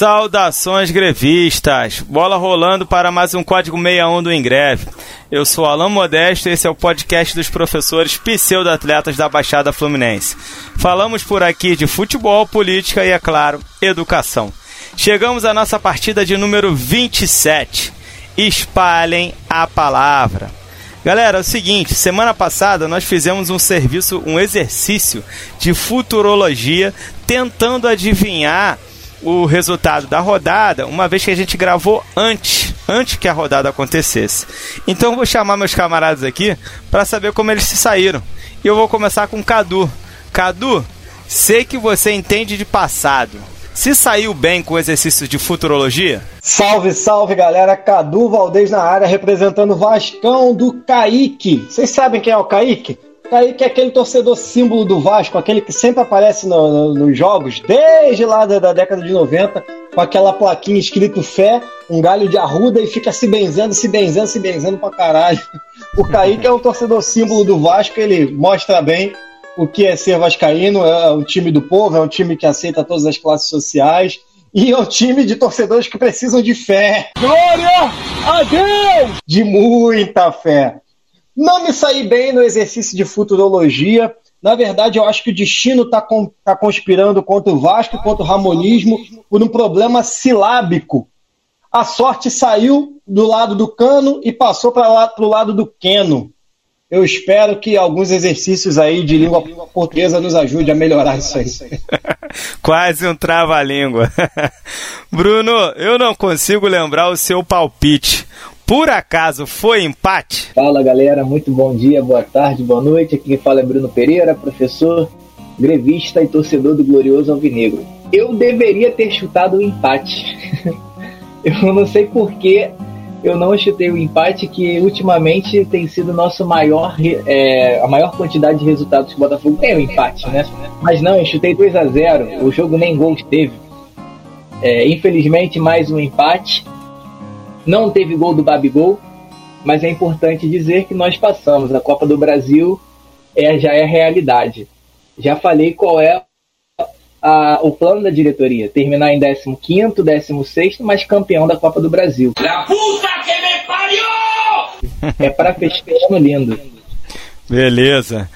Saudações grevistas! Bola rolando para mais um Código 61 do Ingreve. Eu sou Alan Modesto e esse é o podcast dos professores pseudo-atletas da Baixada Fluminense. Falamos por aqui de futebol, política e, é claro, educação. Chegamos à nossa partida de número 27. Espalhem a palavra. Galera, é o seguinte, semana passada nós fizemos um serviço, um exercício de futurologia tentando adivinhar o resultado da rodada, uma vez que a gente gravou antes, antes que a rodada acontecesse. Então eu vou chamar meus camaradas aqui para saber como eles se saíram. E eu vou começar com Cadu. Cadu, sei que você entende de passado. Se saiu bem com o exercício de futurologia? Salve, salve galera, Cadu Valdez na área representando o Vascão do Kaique. Vocês sabem quem é o Kaique? Kaique é aquele torcedor símbolo do Vasco, aquele que sempre aparece no, no, nos jogos, desde lá da, da, década de 90, com aquela plaquinha escrito fé, um galho de arruda e fica se benzendo, se benzendo, se benzendo pra caralho. O Kaique é um torcedor símbolo do Vasco, ele mostra bem o que é ser vascaíno, é um time do povo, é um time que aceita todas as classes sociais, e é um time de torcedores que precisam de fé. Glória a Deus! De muita fé. Não me saí bem no exercício de futurologia. Na verdade, eu acho que o destino está tá conspirando contra o Vasco contra o Ramonismo por um problema silábico. A sorte saiu do lado do cano e passou para o lado do queno. Eu espero que alguns exercícios aí de língua portuguesa nos ajude a melhorar isso aí. Quase um trava-língua. Bruno, eu não consigo lembrar o seu palpite. Por acaso foi empate? Fala galera, muito bom dia, boa tarde, boa noite. Aqui quem fala é Bruno Pereira, professor, grevista e torcedor do Glorioso Alvinegro. Eu deveria ter chutado o empate. eu não sei porquê eu não chutei o empate, que ultimamente tem sido nosso maior, é, a maior quantidade de resultados que o Botafogo tem o empate, né? Mas não, eu chutei 2 a 0 o jogo nem gols teve. É, infelizmente, mais um empate. Não teve gol do Babigol, mas é importante dizer que nós passamos. A Copa do Brasil é, já é realidade. Já falei qual é a, o plano da diretoria: terminar em 15, 16, mas campeão da Copa do Brasil. La puta que me pariu! É para fechar ano lindo. Beleza.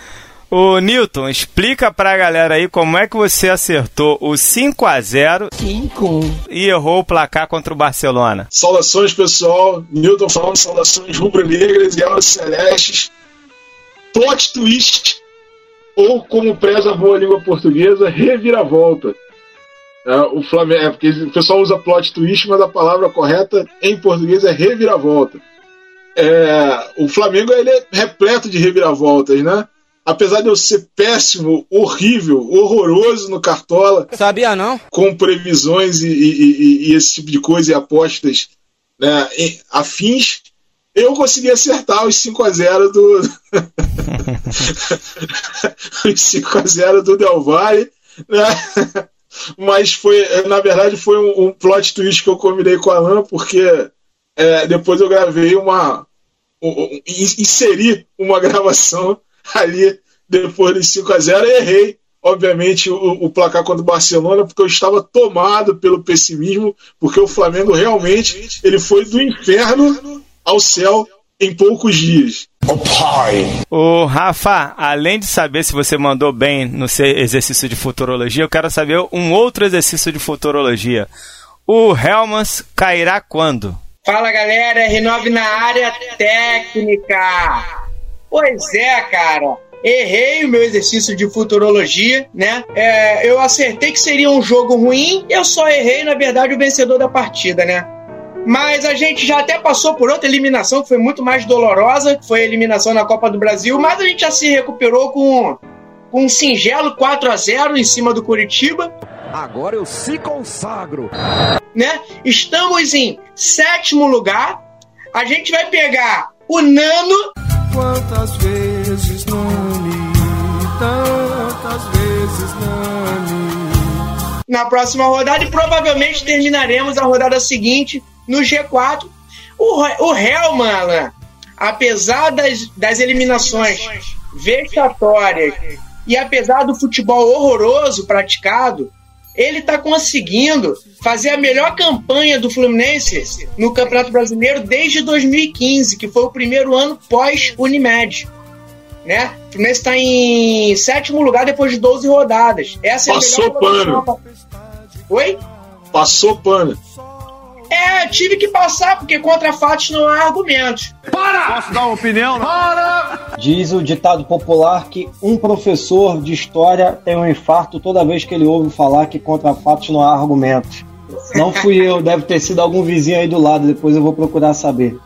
O Newton, explica pra galera aí como é que você acertou o 5 a 0 5 e errou o placar contra o Barcelona. Saudações, pessoal. Newton falando saudações rubro-negras e aulas celestes. Plot twist ou como preza a boa língua portuguesa, reviravolta. É, o Flamengo, é, porque o pessoal usa plot twist, mas a palavra correta em português é reviravolta. É, o Flamengo ele é repleto de reviravoltas, né? Apesar de eu ser péssimo, horrível, horroroso no Cartola. Sabia não? Com previsões e, e, e, esse tipo de coisa e apostas né, afins, eu consegui acertar os 5 a 0 do. os 5 a 0 do Del Valle, né? Mas foi, na verdade, foi um, um, plot twist que eu combinei com a Alan, porque é, depois eu gravei uma. Um, um, inseri uma gravação ali depois dos 5 a 0 e errei obviamente, o, o, placar contra o Barcelona, porque eu estava tomado pelo pessimismo, porque o Flamengo realmente ele foi do inferno ao céu em poucos dias. O pai. O Rafa, além de saber se você mandou bem no seu exercício de futurologia, eu quero saber um outro exercício de futurologia. O Helmans cairá quando? Fala galera, R9 na área técnica. Pois é, cara. Errei o meu exercício de futurologia, né? É, eu acertei que seria um jogo ruim, eu só errei, na verdade, o vencedor da partida, né? Mas a gente já até passou por outra eliminação que foi muito mais dolorosa, que foi a eliminação na Copa do Brasil, mas a gente já se recuperou com, com um singelo 4 a 0 em cima do Curitiba. Agora eu se consagro. Né? Estamos em sétimo lugar. A gente vai pegar o Nano. Quantas vezes Nani? Tantas vezes Nani. Na próxima rodada e provavelmente terminaremos a rodada seguinte no G4. O, o Helman, Alan, apesar das, das eliminações vexatórias e apesar do futebol horroroso praticado, ele está conseguindo fazer a melhor campanha do Fluminense no Campeonato Brasileiro desde 2015, que foi o primeiro ano pós-Unimed. Né? O Fluminense está em sétimo lugar depois de 12 rodadas. Essa Passou é a melhor pano. Oi? Passou pano. É, tive que passar, porque contra fatos não há argumentos. Diz o ditado popular que um professor de história tem um infarto toda vez que ele ouve falar que contra fatos não há argumentos. Não fui eu, deve ter sido algum vizinho aí do lado, depois eu vou procurar saber.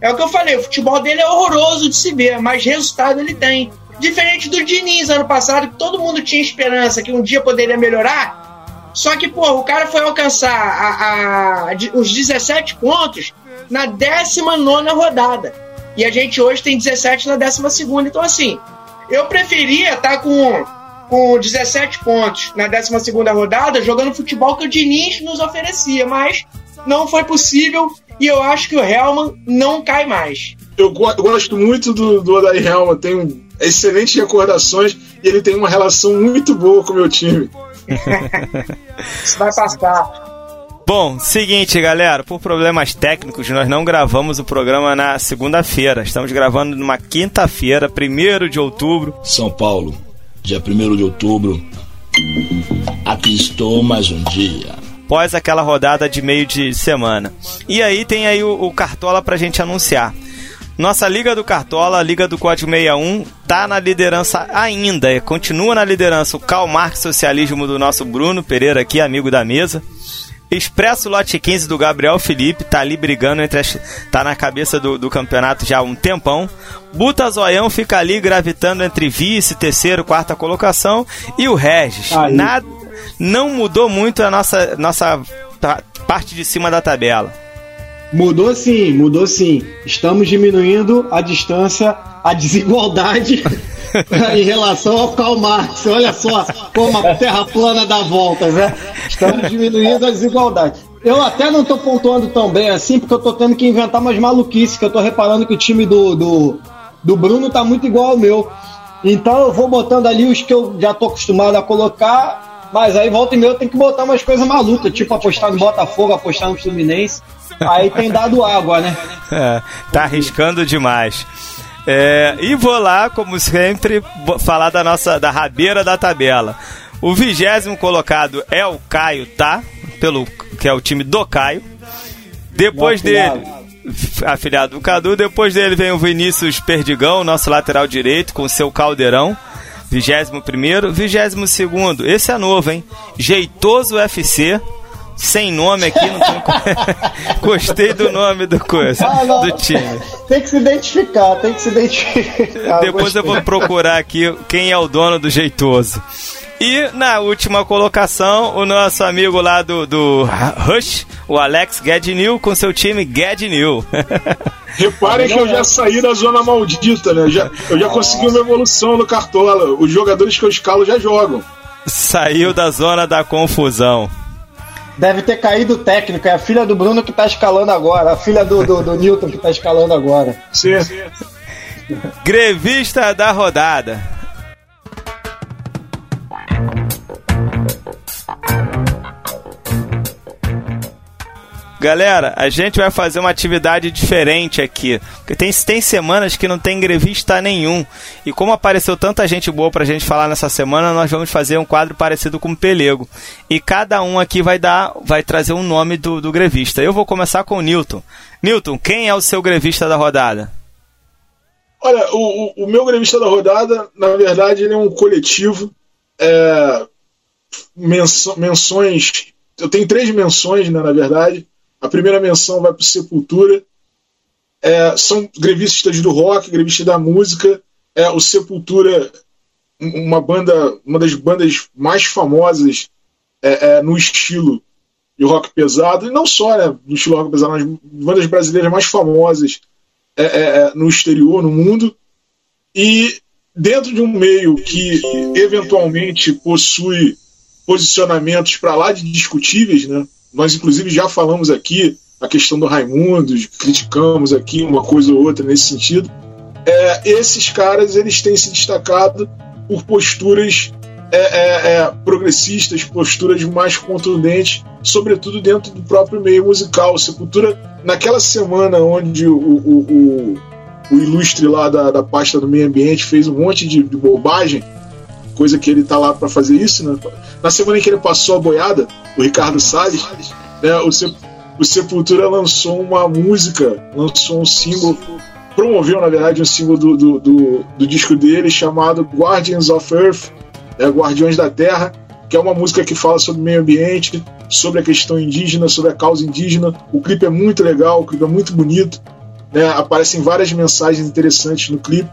É o que eu falei, o futebol dele é horroroso de se ver, mas resultado ele tem. Diferente do Diniz ano passado, que todo mundo tinha esperança que um dia poderia melhorar. Só que, pô, o cara foi alcançar a- a- os 17 pontos na 19 rodada. E a gente hoje tem 17 na 12. Então, assim, eu preferia estar com, com 17 pontos na 12 rodada jogando futebol que o Diniz nos oferecia, mas não foi possível e eu acho que o Helman não cai mais. Eu, go- eu gosto muito do, do Odair Helma, tem excelentes recordações e ele tem uma relação muito boa com o meu time. Isso vai passar. Bom, seguinte, galera, por problemas técnicos, nós não gravamos o programa na segunda-feira. Estamos gravando numa quinta-feira, 1 de outubro. São Paulo, dia 1 de outubro. Aqui estou mais um dia. após aquela rodada de meio de semana. E aí tem aí o, o Cartola pra gente anunciar. Nossa Liga do Cartola, a Liga do Código 61, tá na liderança ainda, e continua na liderança o Karl Marx Socialismo do nosso Bruno Pereira aqui, amigo da mesa. Expresso Lote 15 do Gabriel Felipe, tá ali brigando entre as, tá na cabeça do, do campeonato já há um tempão. Buta Zoião fica ali gravitando entre vice, terceiro, quarta colocação. E o Regis, Aí. nada, não mudou muito a nossa, nossa pa- parte de cima da tabela. Mudou sim, mudou sim. Estamos diminuindo a distância, a desigualdade em relação ao Karl Marx. Olha só como a terra plana dá voltas, né? Estamos diminuindo a desigualdade. Eu até não tô pontuando tão bem assim, porque eu tô tendo que inventar umas maluquices, que eu tô reparando que o time do, do, do Bruno tá muito igual ao meu. Então eu vou botando ali os que eu já tô acostumado a colocar, mas aí volta e meia eu tenho que botar umas coisas malucas, tipo apostar no Botafogo, apostar no Fluminense. Aí tem dado água, né? É, tá arriscando demais. É, e vou lá, como sempre, falar da nossa da rabeira da tabela. O vigésimo colocado é o Caio, tá? Pelo que é o time do Caio. Depois dele, afiliado do Cadu, depois dele vem o Vinícius Perdigão, nosso lateral direito, com seu caldeirão. Vigésimo primeiro, vigésimo segundo, esse é novo, hein? Jeitoso FC, sem nome aqui, não tem... Gostei do nome do coisa, Ah, não. do time. Tem que se identificar, tem que se identificar. Depois eu Gostei. vou procurar aqui quem é o dono do jeitoso. E na última colocação, o nosso amigo lá do, do Rush, o Alex Gadnil, com seu time Gadnil. Reparem que eu já saí da zona maldita, né? Já, eu já consegui uma evolução no Cartola. Os jogadores que eu escalo já jogam. Saiu da zona da confusão. Deve ter caído o técnico, é a filha do Bruno que tá escalando agora, a filha do, do, do Newton que tá escalando agora. Sim. Grevista da rodada. Galera, a gente vai fazer uma atividade diferente aqui. Porque tem, tem semanas que não tem grevista nenhum. E como apareceu tanta gente boa pra gente falar nessa semana, nós vamos fazer um quadro parecido com o Pelego. E cada um aqui vai dar, vai trazer um nome do, do grevista. Eu vou começar com o Newton. Newton, quem é o seu grevista da rodada? Olha, o, o, o meu grevista da rodada, na verdade, ele é um coletivo. É, menções. Eu tenho três menções, né, na verdade. A primeira menção vai para Sepultura. É, são grevistas do rock, grevistas da música. É, o Sepultura, um- uma banda, uma das bandas mais famosas é, é, no estilo de rock pesado, e não só né, no estilo rock pesado, mas bandas brasileiras mais famosas é, é, é, no exterior, no mundo, e dentro de um meio que eventualmente possui posicionamentos para lá de discutíveis, né? Nós inclusive já falamos aqui a questão do Raimundo, criticamos aqui uma coisa ou outra nesse sentido. É, esses caras eles têm se destacado por posturas é, é, é, progressistas, posturas mais contundentes, sobretudo dentro do próprio meio musical. Sepultura, naquela semana onde o, o, o, o ilustre lá da, da pasta do meio ambiente fez um monte de, de bobagem, coisa que ele tá lá para fazer isso, né? Na semana em que ele passou a boiada, o Ricardo Salles, né, o, o Sepultura lançou uma música, lançou um símbolo, promoveu, na verdade, um símbolo do, do, do, do disco dele chamado Guardians of Earth, é Guardiões da Terra, que é uma música que fala sobre meio ambiente, sobre a questão indígena, sobre a causa indígena. O clipe é muito legal, o clipe é muito bonito, né? aparecem várias mensagens interessantes no clipe,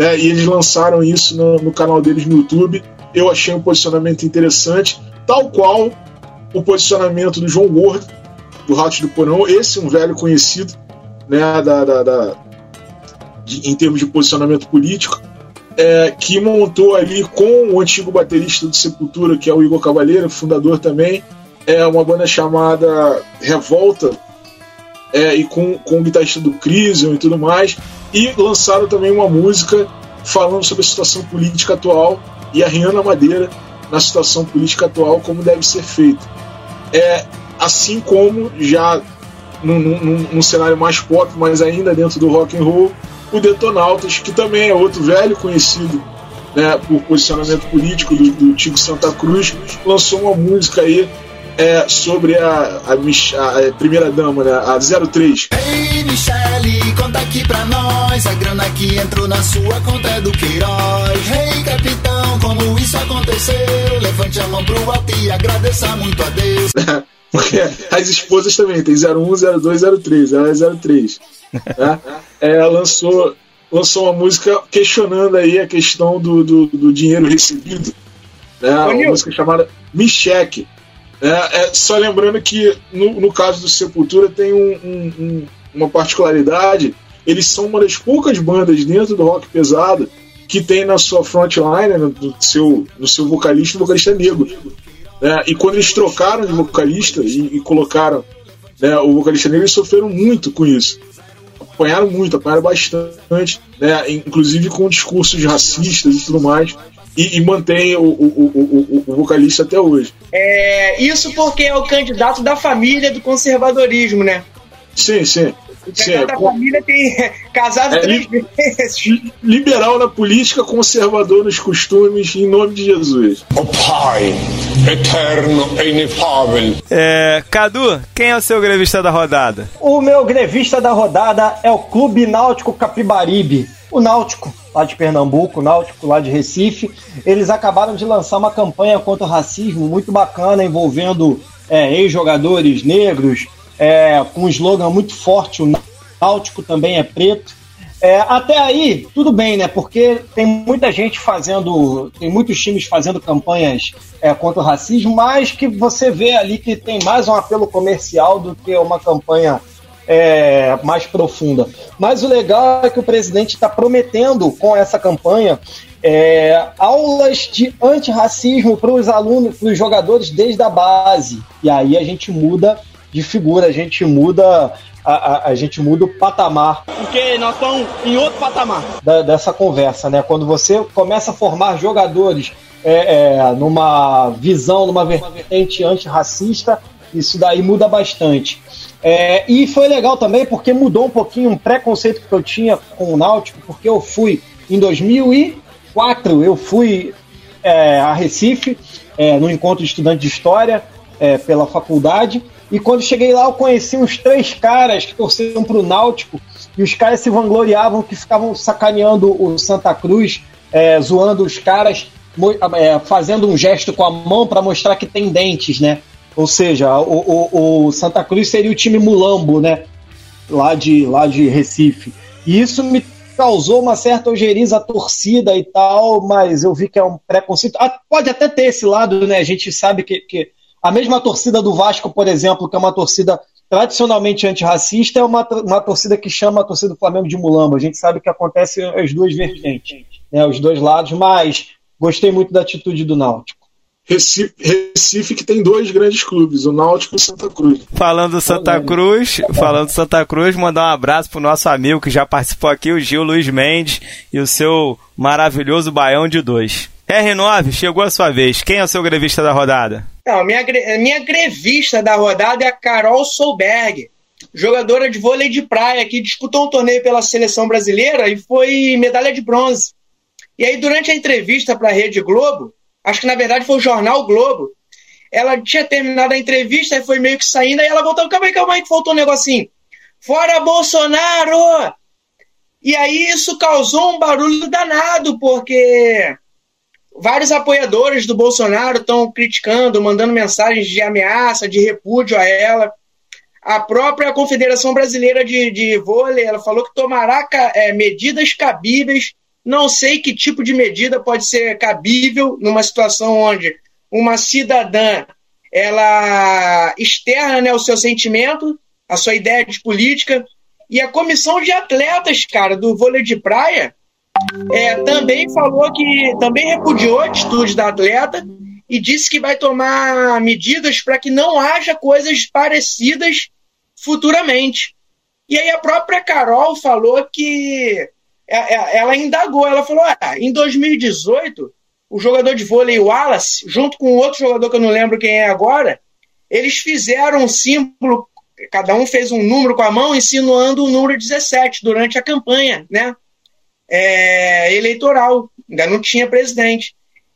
né? e eles lançaram isso no, no canal deles no YouTube. Eu achei um posicionamento interessante, tal qual o posicionamento do João Gordo, do Rato do Porão. Esse um velho conhecido né, da, da, da de, em termos de posicionamento político é, que montou ali com o antigo baterista do Sepultura, que é o Igor Cavaleiro, fundador também, é uma banda chamada Revolta, é, e com, com o guitarrista do Crisium e tudo mais, e lançaram também uma música falando sobre a situação política atual e a Rihanna Madeira na situação política atual, como deve ser feito. É, assim como já num, cenário mais pop, mas ainda dentro do rock and roll, o Detonautas, que também é outro velho conhecido né, por posicionamento político do, do Tigo Santa Cruz, lançou uma música aí é, sobre a, a, a, a primeira dama, né, a 03. Ei, Michele, conta aqui pra nós. A grana que entrou na sua conta é do Queiroz. Ei, hey, capitão, como isso aconteceu? Levante a mão pro alto e agradeça muito a Deus. Porque as esposas também tem 01, 02, 03. Ela é 03 né? é, lançou, lançou uma música questionando aí a questão do, do, do dinheiro recebido. Né? Uma música chamada Me Cheque. É, é, só lembrando que no, no caso do Sepultura tem um, um, um, uma particularidade. Eles são uma das poucas bandas dentro do rock pesado que tem na sua frontline, no, seu, no seu vocalista, um vocalista negro. Né? E quando eles trocaram de vocalista e, e colocaram né, o vocalista negro, eles sofreram muito com isso apanharam muito, apanharam bastante, né? inclusive com discursos racistas e tudo mais. E, e mantém o, o, o, o, vocalista até hoje. É, isso porque é o candidato da família do conservadorismo, né? Sim, sim. Sim, é, família tem casado é, três vezes. Liberal na política, conservador nos costumes, em nome de Jesus. O Pai, eterno e inefável. É, Cadu, quem é o seu grevista da rodada? O meu grevista da rodada é o Clube Náutico Capibaribe. O Náutico, lá de Pernambuco, o Náutico lá de Recife, eles acabaram de lançar uma campanha contra o racismo muito bacana, envolvendo é, ex-jogadores negros, é, com um slogan muito forte, o Náutico também é preto. É, até aí, tudo bem, né? Porque tem muita gente fazendo, tem muitos times fazendo campanhas é, contra o racismo, mas que você vê ali que tem mais um apelo comercial do que uma campanha é, mais profunda. Mas o legal é que o presidente está prometendo com essa campanha é, aulas de antirracismo para os alunos, para os jogadores desde a base. E aí a gente muda de figura, a gente muda a, a, a, gente muda o patamar. Porque nós estamos em outro patamar. Da, dessa conversa, né? Quando você começa a formar jogadores é, é, numa visão, numa vertente antirracista, isso daí muda bastante. É, e foi legal também porque mudou um pouquinho um preconceito que eu tinha com o Náutico, porque eu fui em 2004, eu fui é, a Recife, é, no encontro de estudante de história é, pela faculdade, e quando cheguei lá, eu conheci uns três caras que torciam pro Náutico, e os caras se vangloriavam que ficavam sacaneando o Santa Cruz, é, zoando os caras, é, fazendo um gesto com a mão para mostrar que tem dentes, né? Ou seja, o, o, o, Santa Cruz seria o time mulambo, né? Lá de, lá de Recife. E isso me causou uma certa ojeriza torcida e tal, mas eu vi que é um preconceito. Ah, pode até ter esse lado, né? A gente sabe que, que a mesma torcida do Vasco, por exemplo, que é uma torcida tradicionalmente antirracista, é uma, uma torcida que chama a torcida do Flamengo de mulamba. A gente sabe que acontece as duas vertentes, né, os dois lados, mas gostei muito da atitude do Náutico. Recife, Recife, que tem dois grandes clubes, o Náutico e o Santa Cruz. Falando do Santa Cruz, falando do Santa Cruz, mandar um abraço pro nosso amigo que já participou aqui, o Gil Luiz Mendes, e o seu maravilhoso Baião de Dois. R9, chegou a sua vez. Quem é o seu grevista da rodada? Não, minha, minha grevista da rodada é a Carol Solberg, jogadora de vôlei de praia, que disputou um torneio pela seleção brasileira e foi medalha de bronze. E aí, durante a entrevista para a Rede Globo, acho que na verdade foi o Jornal Globo, ela tinha terminado a entrevista e foi meio que saindo, aí ela voltou, calma aí, calma aí, que faltou um negocinho. Fora Bolsonaro! E aí isso causou um barulho danado, porque vários apoiadores do Bolsonaro estão criticando, mandando mensagens de ameaça, de repúdio a ela. A própria Confederação Brasileira de, de Vôlei ela falou que tomará é, medidas cabíveis. Não sei que tipo de medida pode ser cabível numa situação onde uma cidadã ela externa né, o seu sentimento, a sua ideia de política, e a comissão de atletas, cara, do vôlei de praia, é, também falou que também repudiou a atitude da atleta e disse que vai tomar medidas para que não haja coisas parecidas futuramente. E aí a própria Carol falou que é, é, ela indagou, ela falou: ah, em 2018, o jogador de vôlei Wallace, junto com outro jogador que eu não lembro quem é agora, eles fizeram um símbolo, cada um fez um número com a mão, insinuando o número 17 durante a campanha, né? É, eleitoral, ainda não tinha presidente.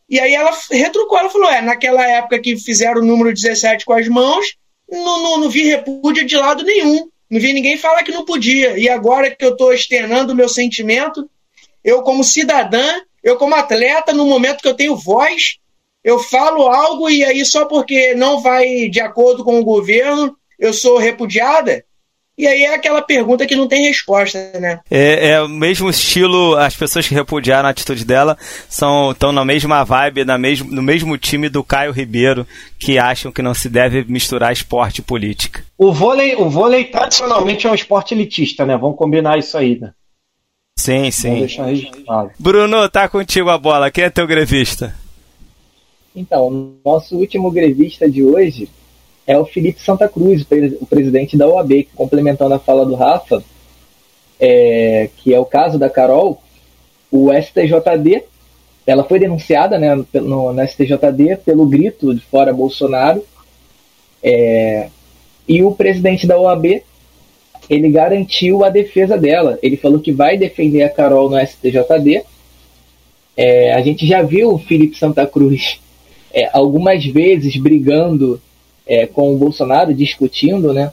E aí ela retrucou, ela falou: é, naquela época que fizeram o número 17 com as mãos, não, não, não vi repúdio de lado nenhum. Não vi ninguém falar que não podia. E agora que eu estou externando o meu sentimento, eu, como cidadã, eu, como atleta, no momento que eu tenho voz, eu falo algo e aí só porque não vai de acordo com o governo, eu sou repudiada. E aí é aquela pergunta que não tem resposta, né? É, é o mesmo estilo, as pessoas que repudiaram a atitude dela são estão na mesma vibe, na mesmo, no mesmo time do Caio Ribeiro, que acham que não se deve misturar esporte e política. O vôlei, o vôlei tradicionalmente é um esporte elitista, né? Vamos combinar isso aí, né? Sim, sim. Bruno, tá contigo a bola. Quem é teu grevista? Então, nosso último grevista de hoje é o Felipe Santa Cruz, o presidente da OAB, complementando a fala do Rafa, é, que é o caso da Carol, o STJD, ela foi denunciada né, no, no STJD pelo grito de fora Bolsonaro, é, e o presidente da OAB, ele garantiu a defesa dela, ele falou que vai defender a Carol no STJD, é, a gente já viu o Felipe Santa Cruz é, algumas vezes brigando é, com o Bolsonaro discutindo, né?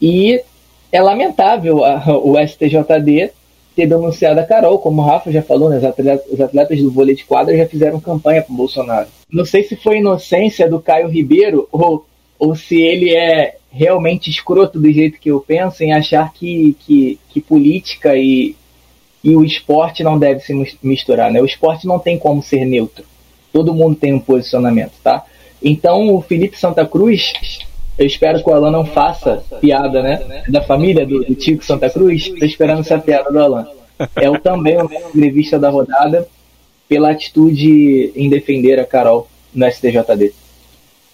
E é lamentável a, o STJD ter denunciado a Carol, como o Rafa já falou, né? Os atletas, os atletas do vôlei de quadra já fizeram campanha para o Bolsonaro. Não sei se foi inocência do Caio Ribeiro ou, ou se ele é realmente escroto do jeito que eu penso em achar que, que, que política e, e o esporte não deve se misturar, né? O esporte não tem como ser neutro. Todo mundo tem um posicionamento, tá? Então, o Felipe Santa Cruz, eu espero que o Alan não faça piada, né? Da família do, do Tico Santa Cruz. Estou esperando essa piada do Alan. É o também o entrevista da rodada pela atitude em defender a Carol no STJD.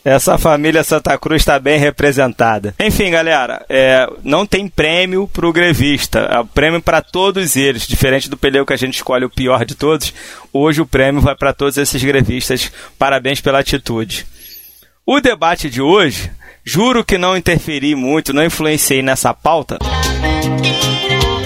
Essa família Santa Cruz está bem representada. Enfim, galera, é, não tem prêmio para o grevista. É prêmio para todos eles. Diferente do pneu que a gente escolhe o pior de todos, hoje o prêmio vai para todos esses grevistas. Parabéns pela atitude. O debate de hoje, juro que não interferi muito, não influenciei nessa pauta.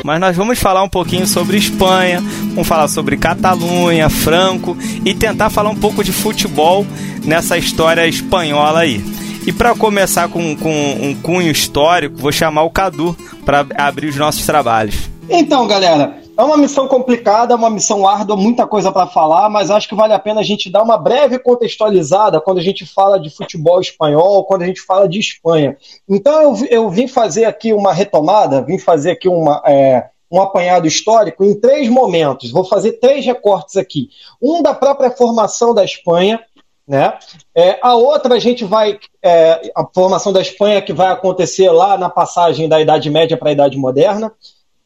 Mas nós vamos falar um pouquinho sobre Espanha, vamos falar sobre Catalunha, Franco e tentar falar um pouco de futebol nessa história espanhola aí. E para começar com, com um cunho histórico, vou chamar o Cadu para abrir os nossos trabalhos. Então, galera, é uma missão complicada, uma missão árdua, muita coisa para falar, mas acho que vale a pena a gente dar uma breve contextualizada quando a gente fala de futebol espanhol, quando a gente fala de Espanha. Então eu, eu vim fazer aqui uma retomada, vim fazer aqui uma, é, um apanhado histórico em três momentos. Vou fazer três recortes aqui. Um da própria formação da Espanha, né? É, a outra a gente vai. É, a formação da Espanha que vai acontecer lá na passagem da Idade Média para a Idade Moderna.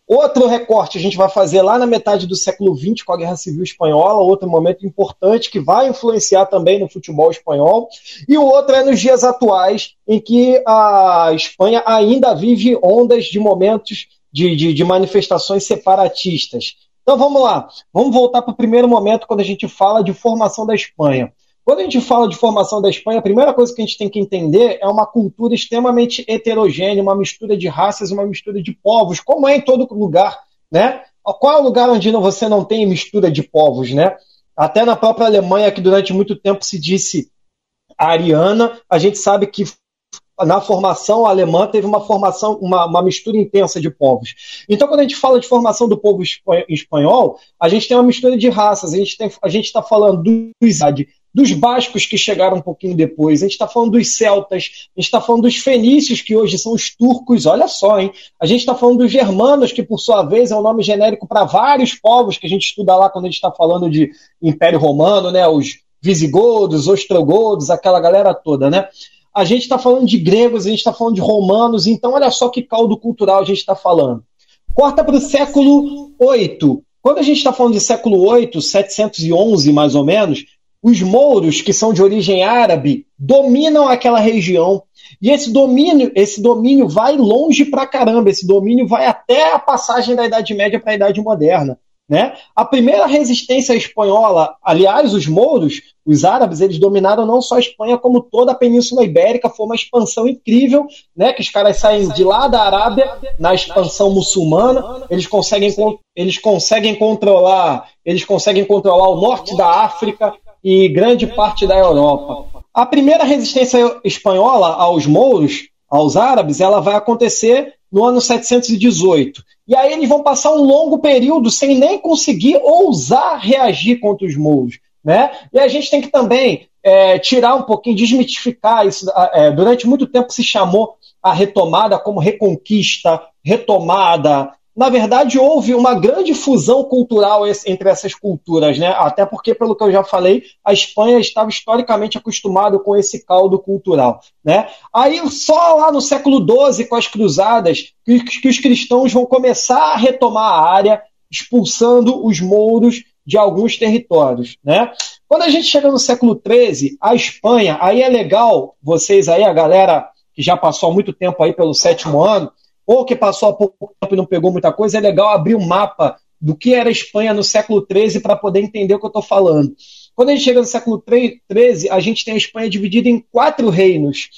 Outro recorte a gente vai fazer lá na metade do século XX com a Guerra Civil Espanhola, outro momento importante que vai influenciar também no futebol espanhol. E o outro é nos dias atuais, em que a Espanha ainda vive ondas de momentos de, de, de manifestações separatistas. Então vamos lá, vamos voltar para o primeiro momento quando a gente fala de formação da Espanha. Quando a gente fala de formação da Espanha, a primeira coisa que a gente tem que entender é uma cultura extremamente heterogênea, uma mistura de raças, uma mistura de povos, como é em todo lugar, né? Qual é o lugar onde você não tem mistura de povos, né? Até na própria Alemanha, que durante muito tempo se disse ariana, a gente sabe que na formação alemã teve uma formação, uma, uma, mistura intensa de povos. Então, quando a gente fala de formação do povo espanhol, a gente tem uma mistura de raças. A gente está falando dos, dos bascos que chegaram um pouquinho depois, a gente está falando dos celtas, a gente está falando dos fenícios, que hoje são os turcos, olha só, hein? A gente está falando dos germanos, que por sua vez é um nome genérico para vários povos que a gente estuda lá quando a gente está falando de Império Romano, né? Os visigodos, ostrogodos, aquela galera toda, né? A gente está falando de gregos, a gente está falando de romanos, então olha só que caldo cultural a gente está falando. Corta para o século VIII. Quando a gente está falando de século VIII, 711 mais ou menos, os mouros, que são de origem árabe, dominam aquela região. E esse domínio, esse domínio vai longe pra caramba, esse domínio vai até a passagem da Idade Média para a Idade Moderna. Né? A primeira resistência espanhola, aliás, os mouros, os árabes, eles dominaram não só a Espanha, como toda a Península Ibérica, foi uma expansão incrível, né? que os caras saem de lá da Arábia, na expansão muçulmana, eles conseguem, eles conseguem controlar, eles conseguem controlar o norte da África e grande parte da Europa. A primeira resistência espanhola aos mouros, aos árabes, ela vai acontecer no ano 718. E aí eles vão passar um longo período sem nem conseguir ousar reagir contra os mouros. Né? E a gente tem que também é, tirar um pouquinho, desmitificar isso. É, durante muito tempo se chamou a retomada como reconquista, retomada. Na verdade, houve uma grande fusão cultural entre essas culturas, né? Até porque, pelo que eu já falei, a Espanha estava historicamente acostumada com esse caldo cultural, né? Aí, só lá no século XII, com as cruzadas, que, os cristãos vão começar a retomar a área, expulsando os mouros de alguns territórios, né? Quando a gente chega no século XIII, a Espanha, aí é legal, vocês aí, a galera que já passou muito tempo aí pelo sétimo ano, ou que passou há pouco tempo e não pegou muita coisa, é legal abrir um mapa do que era a Espanha no século XIII para poder entender o que eu estou falando. Quando a gente chega no século XIII, a gente tem a Espanha dividida em quatro reinos.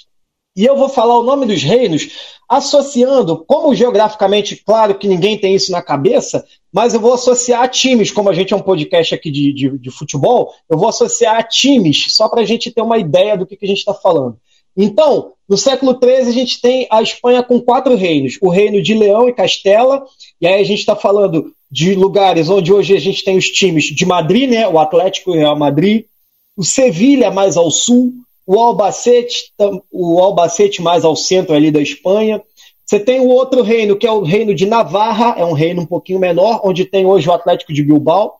E eu vou falar o nome dos reinos associando, como geograficamente, claro que ninguém tem isso na cabeça, mas eu vou associar a times, como a gente é um podcast aqui de, de, de futebol, eu vou associar a times, só para a gente ter uma ideia do que, que a gente está falando. Então, no século XIII, a gente tem a Espanha com quatro reinos: o reino de Leão e Castela, e aí a gente está falando de lugares onde hoje a gente tem os times de Madrid, né, o Atlético e o Real Madrid, o Sevilha mais ao sul, o Albacete, o Albacete mais ao centro ali da Espanha. Você tem o outro reino, que é o reino de Navarra, é um reino um pouquinho menor, onde tem hoje o Atlético de Bilbao.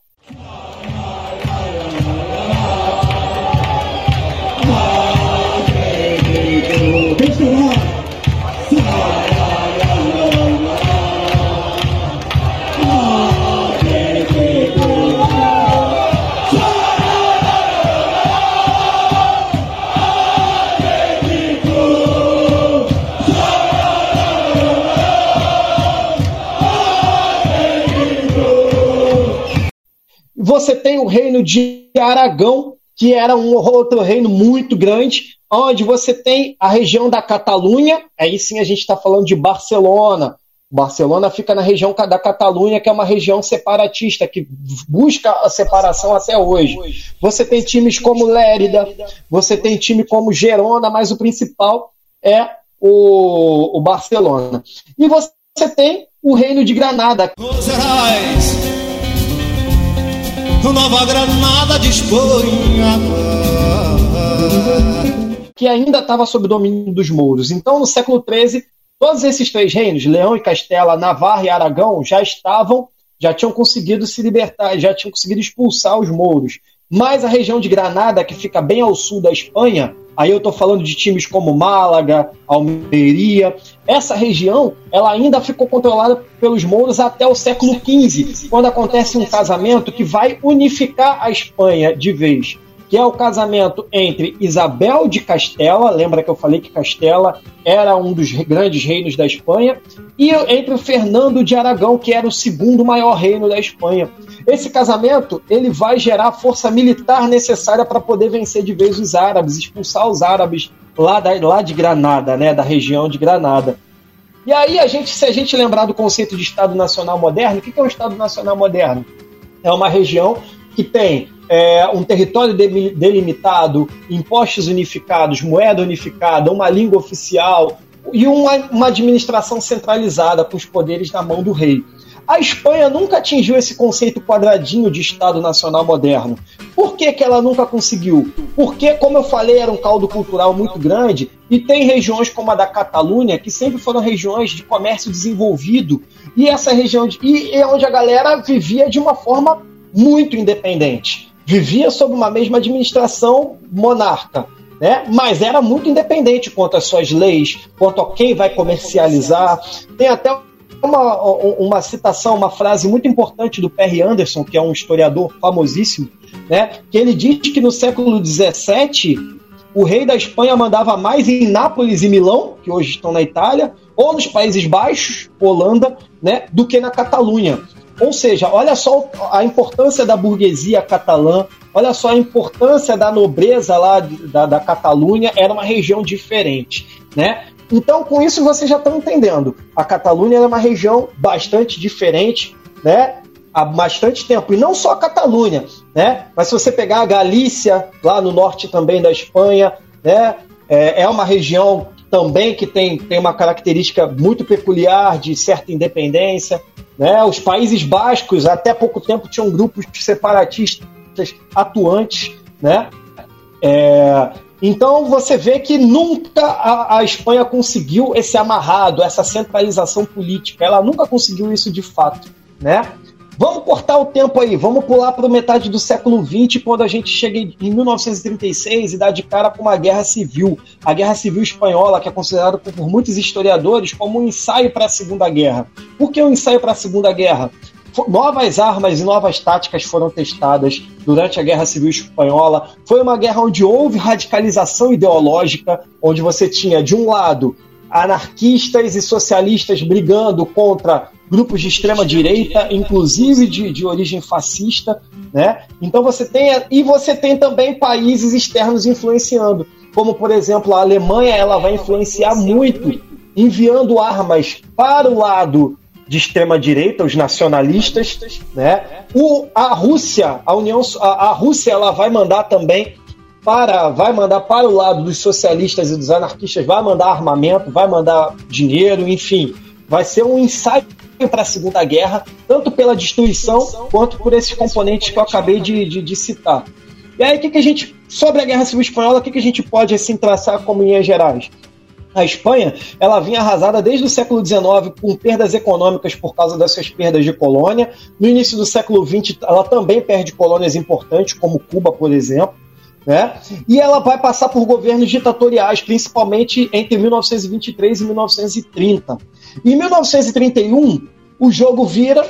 Você tem o reino de Aragão, que era um outro reino muito grande, onde você tem a região da Catalunha, aí sim a gente está falando de Barcelona. Barcelona fica na região da Catalunha, que é uma região separatista, que busca a separação até hoje. Você tem times como Lérida, você tem time como Gerona, mas o principal é o, o Barcelona. E você tem o Reino de Granada. Nova Granada de. Que ainda estava sob domínio dos mouros. Então, no século XIII, todos esses três reinos, Leão e Castela, Navarra e Aragão, já estavam, já tinham conseguido se libertar, já tinham conseguido expulsar os mouros. Mas a região de Granada, que fica bem ao sul da Espanha, Aí eu estou falando de times como Málaga, Almeria. Essa região, ela ainda ficou controlada pelos mouros até o século XV, quando acontece um casamento que vai unificar a Espanha de vez. Que é o casamento entre Isabel de Castela, lembra que eu falei que Castela era um dos grandes reinos da Espanha, e entre o Fernando de Aragão, que era o segundo maior reino da Espanha. Esse casamento ele vai gerar a força militar necessária para poder vencer de vez os árabes, expulsar os árabes lá, da, lá de Granada, né, da região de Granada. E aí, a gente, se a gente lembrar do conceito de Estado Nacional Moderno, o que é um Estado Nacional Moderno? É uma região que tem é, um território delimitado, impostos unificados, moeda unificada, uma língua oficial e uma, uma administração centralizada com os poderes na mão do rei. A Espanha nunca atingiu esse conceito quadradinho de Estado Nacional moderno. Por que, que ela nunca conseguiu? Porque, como eu falei, era um caldo cultural muito grande e tem regiões como a da Catalunha que sempre foram regiões de comércio desenvolvido e essa região de, e é onde a galera vivia de uma forma muito independente. Vivia sob uma mesma administração monarca. Né? Mas era muito independente quanto às suas leis, quanto a quem vai comercializar. Tem até uma, uma citação, uma frase muito importante do Perry Anderson, que é um historiador famosíssimo, né, que ele diz que no século XVII o rei da Espanha mandava mais em Nápoles e Milão, que hoje estão na Itália, ou nos Países Baixos, Holanda, né, do que na Catalunha. Ou seja, olha só a importância da burguesia catalã, olha só a importância da nobreza lá da, da Catalunha, era uma região diferente. Né? Então, com isso, vocês já estão entendendo. A Catalunha é uma região bastante diferente, né? Há bastante tempo. E não só a Catalunha, né? Mas se você pegar a Galícia, lá no norte também da Espanha, né? É, é uma região também que tem, tem uma característica muito peculiar de certa independência. Né? Os Países Bascos, até pouco tempo, tinham grupos separatistas atuantes. Né? É, então você vê que nunca a, a, Espanha conseguiu esse amarrado, essa centralização política. Ela nunca conseguiu isso de fato, né? Vamos cortar o tempo aí, vamos pular para metade do século XX, quando a gente chega em 1936 e dá de cara com uma guerra civil. A Guerra Civil Espanhola, que é considerada por muitos historiadores como um ensaio para a Segunda Guerra. Por que um ensaio para a Segunda Guerra? novas armas e novas táticas foram testadas durante a Guerra Civil Espanhola. Foi uma guerra onde houve radicalização ideológica, onde você tinha, de um lado, anarquistas e socialistas brigando contra grupos de extrema direita, inclusive de, de origem fascista, né? Então você tem e você tem também países externos influenciando, como por exemplo a Alemanha, ela vai influenciar muito enviando armas para o lado de extrema direita, os nacionalistas, né? O, a Rússia, a União, a, a Rússia, ela vai mandar também para, vai mandar para o lado dos socialistas e dos anarquistas, vai mandar armamento, vai mandar dinheiro, enfim, vai ser um ensaio para a Segunda Guerra, tanto pela destruição quanto por esses componentes que eu acabei de, de, de citar. E aí, o que, que a gente, sobre a Guerra Civil Espanhola, o que, que a gente pode assim traçar como linhas gerais? A Espanha ela vinha arrasada desde o século XIX com perdas econômicas por causa dessas perdas de colônia. No início do século XX, ela também perde colônias importantes, como Cuba, por exemplo. Né? E ela vai passar por governos ditatoriais, principalmente entre 1923 e 1930. Em 1931, o jogo vira,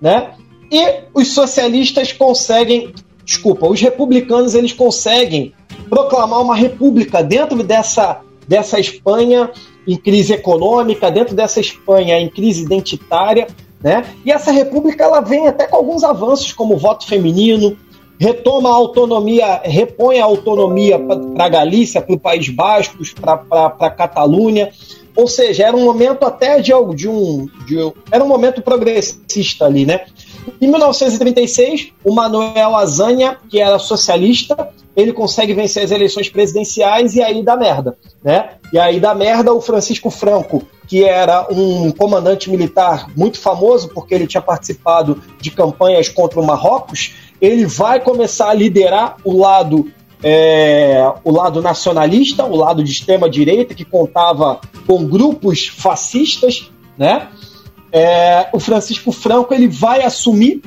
né? E os socialistas conseguem, desculpa, os republicanos eles conseguem proclamar uma república dentro dessa dessa Espanha em crise econômica, dentro dessa Espanha em crise identitária, né? E essa república ela vem até com alguns avanços, como o voto feminino, retoma a autonomia, repõe a autonomia para a Galícia, para o País Basco, para a Catalunha. Ou seja, era um momento até de, de, um, de era um momento progressista ali, né? Em 1936, o Manuel Azanha, que era socialista, ele consegue vencer as eleições presidenciais e aí dá merda, né? E aí dá merda o Francisco Franco, que era um comandante militar muito famoso porque ele tinha participado de campanhas contra o Marrocos, ele vai começar a liderar o lado é, o lado nacionalista, o lado de extrema direita que contava com grupos fascistas, né? É, o Francisco Franco ele vai assumir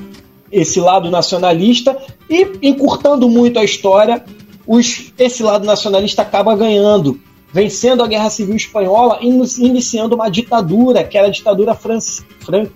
esse lado nacionalista e encurtando muito a história, os, esse lado nacionalista acaba ganhando, vencendo a Guerra Civil Espanhola e iniciando uma ditadura, que era a ditadura fran, fran,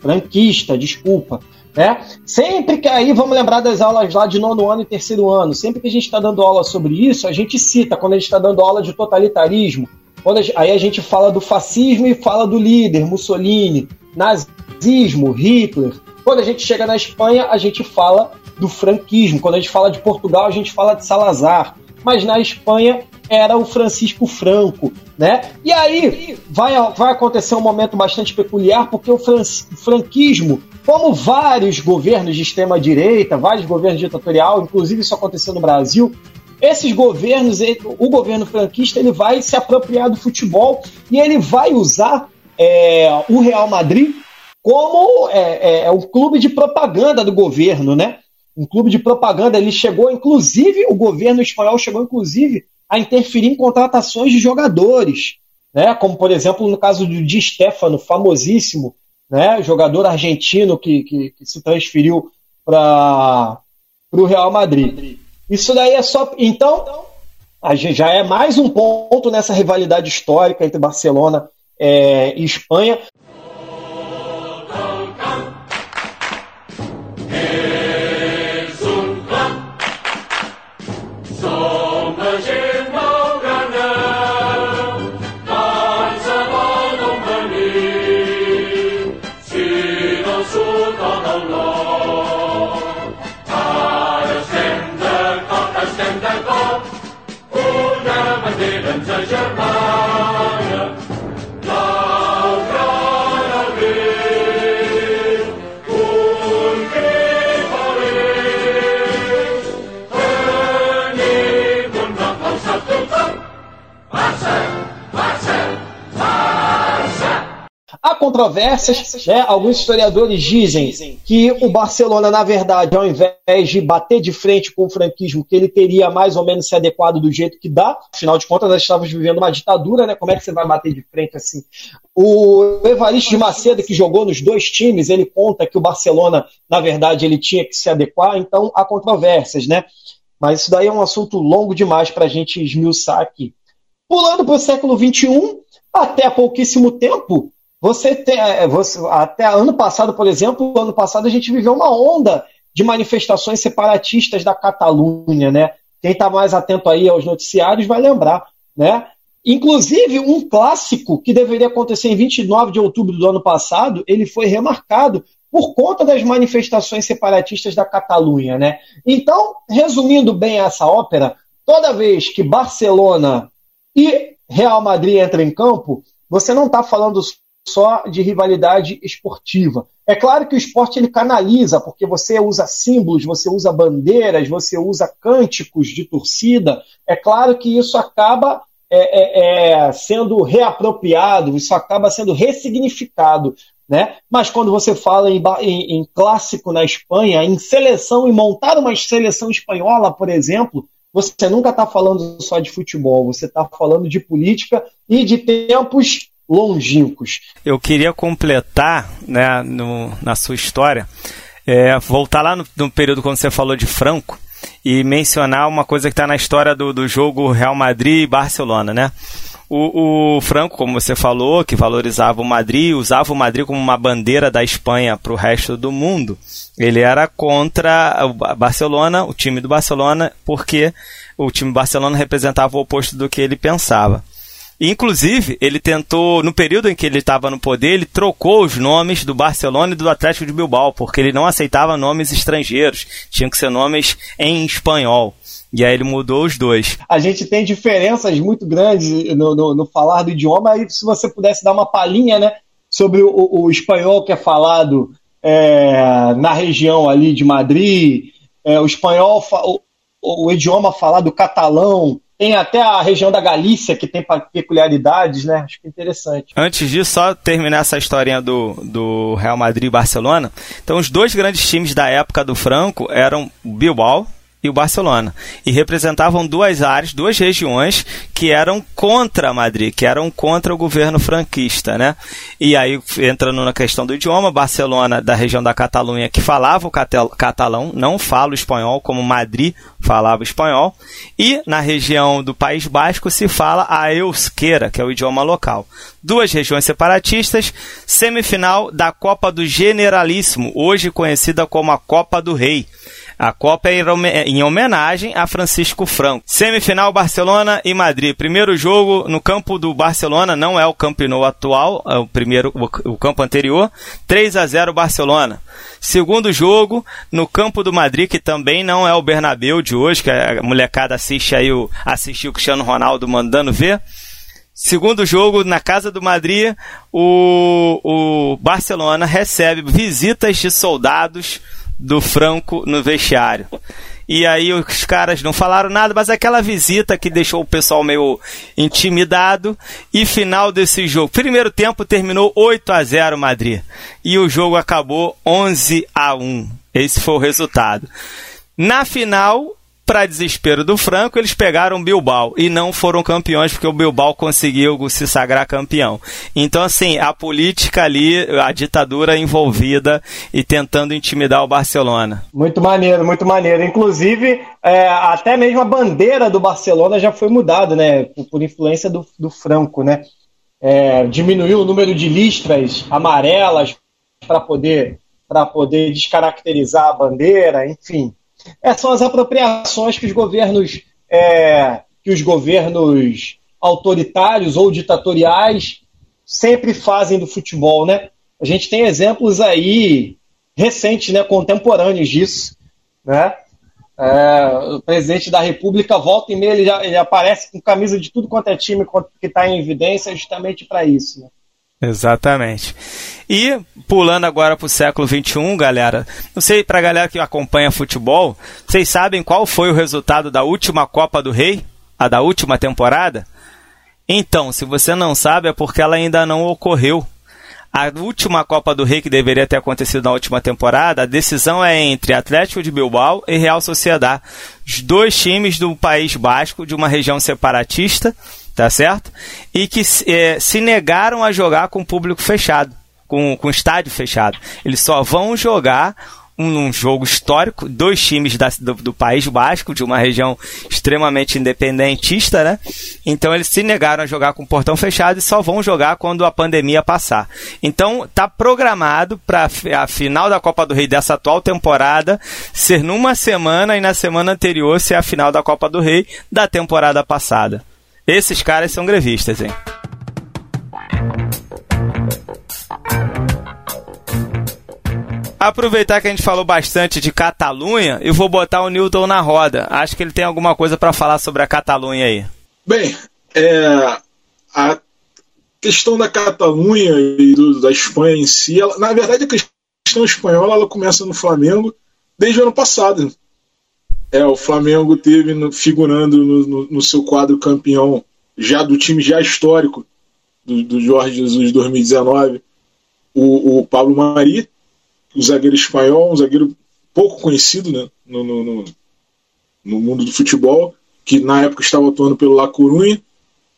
franquista, desculpa, Né? Sempre que aí, vamos lembrar das aulas lá de nono ano e terceiro ano, sempre que a gente está dando aula sobre isso, a gente cita, quando a gente está dando aula de totalitarismo, quando a, aí a gente fala do fascismo e fala do líder, Mussolini, nazismo, Hitler. Quando a gente chega na Espanha, a gente fala do franquismo. Quando a gente fala de Portugal, a gente fala de Salazar. Mas na Espanha era o Francisco Franco, né? E aí vai, vai acontecer um momento bastante peculiar, porque o franquismo, como vários governos de extrema-direita, vários governos ditatorial, inclusive isso aconteceu no Brasil, esses governos, o governo franquista, ele vai se apropriar do futebol e ele vai usar é, o Real Madrid como é, é, um clube de propaganda do governo, né? Um clube de propaganda. Ele chegou, inclusive, o governo espanhol chegou, inclusive, a interferir em contratações de jogadores, né? Como, por exemplo, no caso do Di Stefano, famosíssimo, né? Jogador argentino que, que, que se transferiu para o Real Madrid. Isso daí é só. Então, a gente já é mais um ponto nessa rivalidade histórica entre Barcelona é, e Espanha. treasure mine. Controvérsias. Né? Alguns historiadores dizem que o Barcelona, na verdade, ao invés de bater de frente com o franquismo, que ele teria mais ou menos se adequado do jeito que dá. Afinal de contas, nós estávamos vivendo uma ditadura, né? Como é que você vai bater de frente assim? O Evaristo de Macedo, que jogou nos dois times, ele conta que o Barcelona, na verdade, ele tinha que se adequar, então há controvérsias, né? Mas isso daí é um assunto longo demais para a gente esmiuçar aqui. Pulando para o século XXI, até pouquíssimo tempo, você, tem, é, você até ano passado, por exemplo, ano passado a gente viveu uma onda de manifestações separatistas da Catalunha, né? Quem está mais atento aí aos noticiários vai lembrar, né? Inclusive, um clássico que deveria acontecer em 29 de outubro do ano passado, ele foi remarcado por conta das manifestações separatistas da Catalunha, né? Então, resumindo bem essa ópera, toda vez que Barcelona e Real Madrid entram em campo, você não está falando só de rivalidade esportiva. É claro que o esporte ele canaliza, porque você usa símbolos, você usa bandeiras, você usa cânticos de torcida. É claro que isso acaba é, é, é, sendo reapropriado, isso acaba sendo ressignificado. Né? Mas quando você fala em, em, em clássico na Espanha, em seleção, em montar uma seleção espanhola, por exemplo, você nunca está falando só de futebol, você está falando de política e de tempos longínquos. Eu queria completar né, no, na sua história, é, voltar lá no, no, período quando você falou de Franco e mencionar uma coisa que está na história do, do jogo Real Madrid e Barcelona, né? O, o, Franco, como você falou, que valorizava o Madrid, usava o Madrid como uma bandeira da Espanha para o resto do mundo. Ele era contra o Barcelona, o time do Barcelona, porque o time do Barcelona representava o oposto do que ele pensava. Inclusive, ele tentou, no período em que ele estava no poder, ele trocou os nomes do Barcelona e do Atlético de Bilbao, porque ele não aceitava nomes estrangeiros, tinham que ser nomes em espanhol. E aí ele mudou os dois. A gente tem diferenças muito grandes no, no, no falar do idioma, aí se você pudesse dar uma palhinha, né, sobre o, o espanhol que é falado é, na região ali de Madrid, é, o espanhol, o, o idioma falado catalão, tem até a região da Galícia que tem peculiaridades, né? Acho que é interessante. Antes disso, só terminar essa historinha do, do Real Madrid e Barcelona. Então, os dois grandes times da época do Franco eram Bilbao, e o Barcelona. E representavam duas áreas, duas regiões que eram contra Madrid, que eram contra o governo franquista, né? E aí, entrando na questão do idioma, Barcelona, da região da Catalunha, que falava o catalão, não fala o espanhol, como Madrid falava espanhol. E na região do País Basco se fala a euskera, que é o idioma local. Duas regiões separatistas, semifinal da Copa do Generalíssimo, hoje conhecida como a Copa do Rei. A Copa é em homenagem a Francisco Franco. Semifinal Barcelona e Madrid. Primeiro jogo no campo do Barcelona, não é o Camp atual, é o primeiro o, campo anterior. 3 a 0 Barcelona. Segundo jogo no campo do Madrid, que também não é o Bernabéu de hoje, que a molecada assiste aí o assistiu o Cristiano Ronaldo mandando ver. Segundo jogo, na casa do Madrid, o, o Barcelona recebe visitas de soldados do Franco no vestiário. E aí os caras não falaram nada, mas aquela visita que deixou o pessoal meio intimidado. E final desse jogo. Primeiro tempo terminou 8 a 0 Madrid. E o jogo acabou 11 a 1. Esse foi o resultado. Na final, para desespero do Franco, eles pegaram Bilbao e não foram campeões porque o Bilbao conseguiu se sagrar campeão. Então, assim, a política ali, a ditadura envolvida e tentando intimidar o Barcelona. Muito maneiro, muito maneiro. Inclusive, é, até mesmo a bandeira do Barcelona já foi mudada, né? Por, por influência do, do Franco, né? É, diminuiu o número de listras amarelas para poder para poder descaracterizar a bandeira, enfim. É, são as apropriações que os governos é, que os governos autoritários ou ditatoriais sempre fazem do futebol, né? A gente tem exemplos aí recentes, né, contemporâneos disso, né? É, o presidente da República volta e meia ele, já, ele aparece com camisa de tudo quanto é time que está em evidência justamente para isso. Né? Exatamente. E pulando agora para o século XXI, galera, não sei para a galera que acompanha futebol, vocês sabem qual foi o resultado da última Copa do Rei, a da última temporada? Então, se você não sabe, é porque ela ainda não ocorreu. A última Copa do Rei que deveria ter acontecido na última temporada, a decisão é entre Atlético de Bilbao e Real Sociedad, os dois times do País Basco, de uma região separatista tá certo? E que é, se negaram a jogar com público fechado, com, com estádio fechado. Eles só vão jogar um, um jogo histórico, dois times da, do, do, País Basco, de uma região extremamente independentista, né? Então eles se negaram a jogar com portão fechado e só vão jogar quando a pandemia passar. Então tá programado para a final da Copa do Rei dessa atual temporada ser numa semana e na semana anterior ser a final da Copa do Rei da temporada passada. Esses caras são grevistas, hein? Aproveitar que a gente falou bastante de Catalunha, eu vou botar o Newton na roda. Acho que ele tem alguma coisa para falar sobre a Catalunha aí. Bem, é, a questão da Catalunha e do, da Espanha em si, ela, na verdade a questão espanhola ela começa no Flamengo desde o ano passado. É, o Flamengo teve no, figurando no, no, no, seu quadro campeão já do time já histórico do, do Jorge Jesus 2019, o, o Pablo Mari, o zagueiro espanhol, um zagueiro pouco conhecido né, no, no, no, mundo do futebol, que na época estava atuando pelo La Coruña,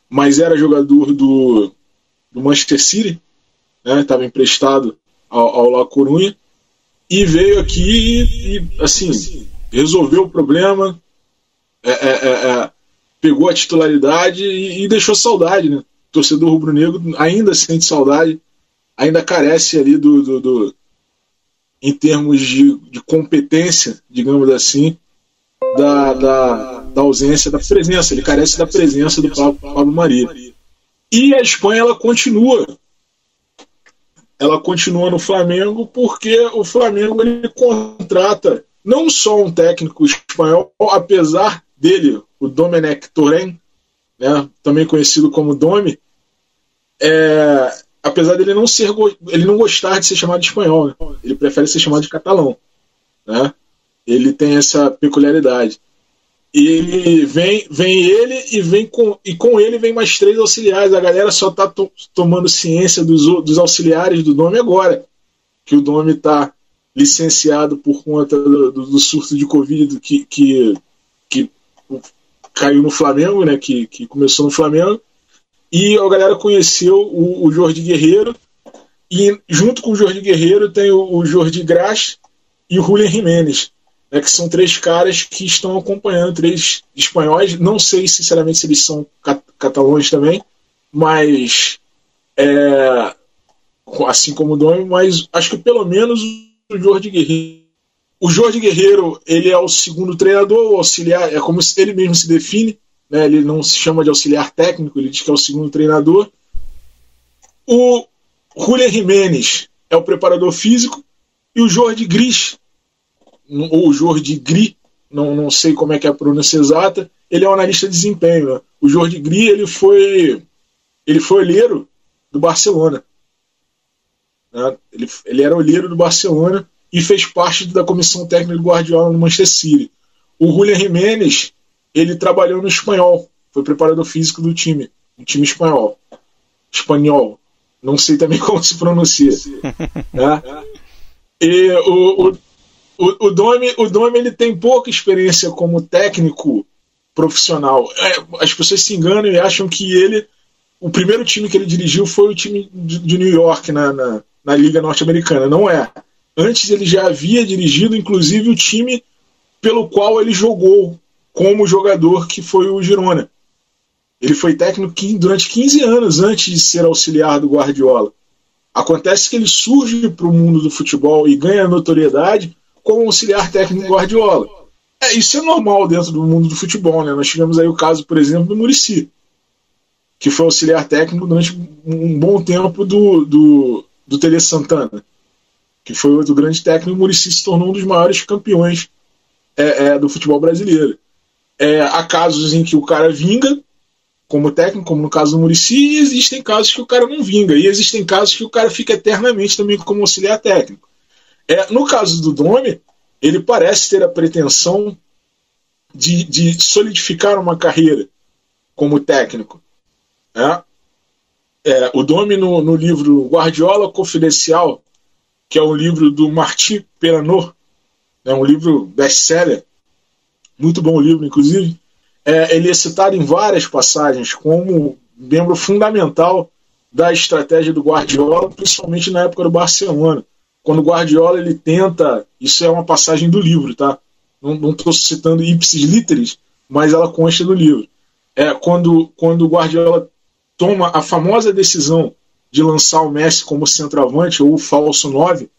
mas era jogador do, do Manchester City, né, estava emprestado ao, ao La Coruña, e veio aqui e, e assim resolveu o problema, é, é, é, é, pegou a titularidade e, e, deixou saudade, né? O torcedor rubro-negro ainda sente saudade, ainda carece ali do, do, do em termos de, de, competência, digamos assim, da, da, da, ausência, da presença. Ele carece da presença do Pablo, Pablo Maria. E a Espanha ela continua ela continua no Flamengo porque o Flamengo ele contrata não só um técnico espanhol, apesar dele, o Domenech Torren, né, também conhecido como Domi, é, apesar dele não ser ele não gostar de ser chamado de espanhol, né, ele prefere ser chamado de catalão, né? Ele tem essa peculiaridade. E vem, vem ele e vem com e com ele vem mais três auxiliares. A galera só está to, tomando ciência dos, dos auxiliares do nome agora, que o nome está licenciado por conta do, do, do surto de Covid que, que, que caiu no Flamengo, né? Que, que começou no Flamengo. E a galera conheceu o, o Jorge Guerreiro. E junto com o Jorge Guerreiro tem o, o Jorge Graça e o Julian Jiménez, né, que são três caras que estão acompanhando, três espanhóis. Não sei, sinceramente, se eles são cat catalões também, mas. É, assim como o Domi, mas acho que pelo menos o Jorge Guerreiro. O Jorge Guerreiro, ele é o segundo treinador, o auxiliar, é como ele mesmo se define, né, ele não se chama de auxiliar técnico, ele diz que é o segundo treinador. O Julian Jiménez é o preparador físico, e o Jorge Gris, ou Jorge Gris, não, não sei como é que é a pronúncia exata, ele é um analista de desempenho. Né? O Jorge Gris ele foi, ele foi olheiro do Barcelona. Né? Ele, ele era olheiro do Barcelona e fez parte da comissão técnica do Guardiola no Manchester City. O Julian Jiménez, ele trabalhou no espanhol, foi preparador físico do time, do time espanhol. Espanhol. Não sei também como se pronuncia. né? E o, o, o, o Domi, o Domi ele tem pouca experiência como técnico profissional. É, as pessoas se enganam e acham que ele. O primeiro time que ele dirigiu foi o time de, de New York na, na, na Liga Norte-Americana. Não é. Antes ele já havia dirigido, inclusive, o time pelo qual ele jogou como jogador, que foi o Girona. Ele foi técnico durante 15 anos antes de ser auxiliar do Guardiola. Acontece que ele surge para o mundo do futebol e ganha notoriedade como auxiliar técnico do Guardiola. É, isso é normal dentro do mundo do futebol. Né? Nós tivemos aí o caso, por exemplo, do Murici, que foi auxiliar técnico durante um bom tempo do, do, do Tele Santana, que foi outro grande técnico. O Murici se tornou um dos maiores campeões é, é, do futebol brasileiro. É, há casos em que o cara vinga como técnico, como no caso do Murici, e existem casos que o cara não vinga, e existem casos que o cara fica eternamente também como auxiliar técnico. É, no caso do Domi, ele parece ter a pretensão de, de solidificar uma carreira como técnico. É, é, o Domi, no, no, livro Guardiola Confidencial, que é um livro do Marti Peranor, é um livro best-seller, muito bom livro, inclusive, é, ele é citado em várias passagens como membro fundamental da estratégia do Guardiola, principalmente na época do Barcelona. Quando o Guardiola ele tenta, isso é uma passagem do livro, tá? Não estou citando ipsis literis, mas ela consta do livro. É quando quando o Guardiola toma a famosa decisão de lançar o Messi como centroavante ou falso 9,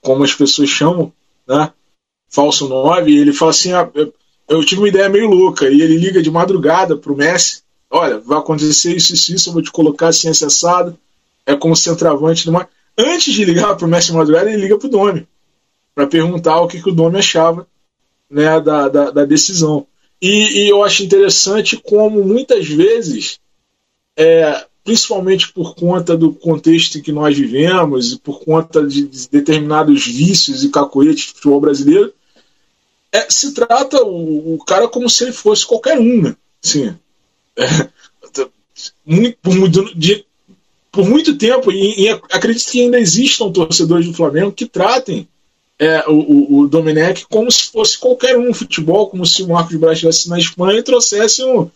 como as pessoas chamam, né? Falso 9, ele fala assim: ah, eu tive uma ideia meio louca. E ele liga de madrugada pro Messi: Olha, vai acontecer isso, isso, isso, eu vou te colocar assim acessado. É como centroavante. Numa... Antes de ligar pro Messi de madrugada, ele liga pro Domi para perguntar o que, que o Domi achava né, da, da, da decisão. E, e, eu acho interessante como muitas vezes, é, principalmente por conta do contexto em que nós vivemos e por conta de, de determinados vícios e cacoetes do futebol brasileiro, é, se trata o, o, cara como se ele fosse qualquer um, né? É, muito, por, muito, de, por muito tempo, e, e, acredito que ainda existam torcedores do Flamengo que tratem é, o, o, Domenech como se fosse qualquer um futebol, como se o Marcos Braz estivesse na Espanha e trouxesse um,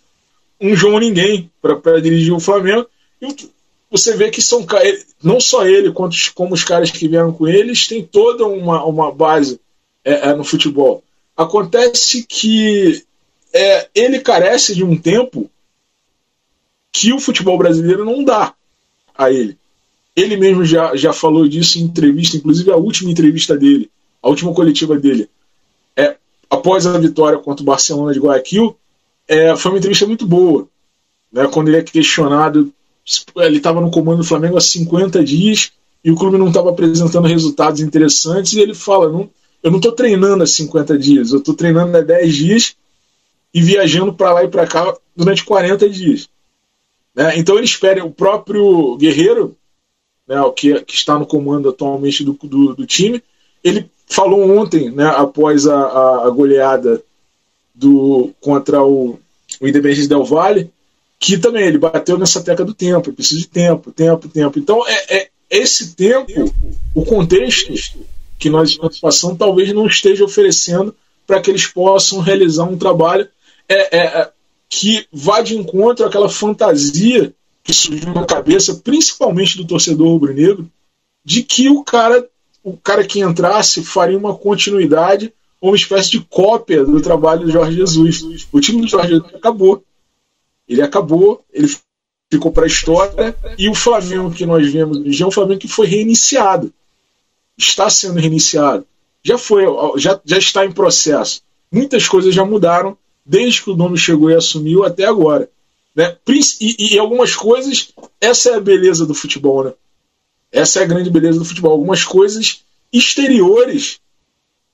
um João Ninguém para dirigir o Flamengo. E você vê que são não só ele, quanto como os caras que vieram com eles, têm toda uma, uma base é, é, no futebol. Acontece que é, ele carece de um tempo que o futebol brasileiro não dá a ele. Ele mesmo já, já falou disso em entrevista, inclusive a última entrevista dele, a última coletiva dele, é, após a vitória contra o Barcelona de Guayaquil, é, foi uma entrevista muito boa. Né, quando ele é questionado, ele estava no comando do Flamengo há 50 dias e o clube não estava apresentando resultados interessantes, e ele fala: não, eu não estou treinando há 50 dias, eu estou treinando há 10 dias e viajando para lá e para cá durante 40 dias. Né? Então ele espera o próprio Guerreiro, né, o que, que, está no comando atualmente do, do, do time, ele falou ontem, né, após a, a, a goleada do, contra o, o Independente Del Valle, que também ele bateu nessa tecla do tempo, precisa de tempo, tempo, tempo. Então é, é esse tempo, o contexto que nós estamos passando talvez não esteja oferecendo para que eles possam realizar um trabalho é, é, é, que vá de encontro àquela fantasia que surgiu na cabeça, principalmente do torcedor rubro-negro, de que o cara, o cara que entrasse faria uma continuidade uma espécie de cópia do trabalho do Jorge Jesus. O time do Jorge Jesus acabou. Ele acabou, ele ficou para a história e o Flamengo que nós vemos já é um Flamengo que foi reiniciado. Está sendo reiniciado. Já foi, já, já está em processo. Muitas coisas já mudaram desde que o nome chegou e assumiu até agora. Né? E, e, algumas coisas, essa é a beleza do futebol, né? Essa é a grande beleza do futebol. Algumas coisas exteriores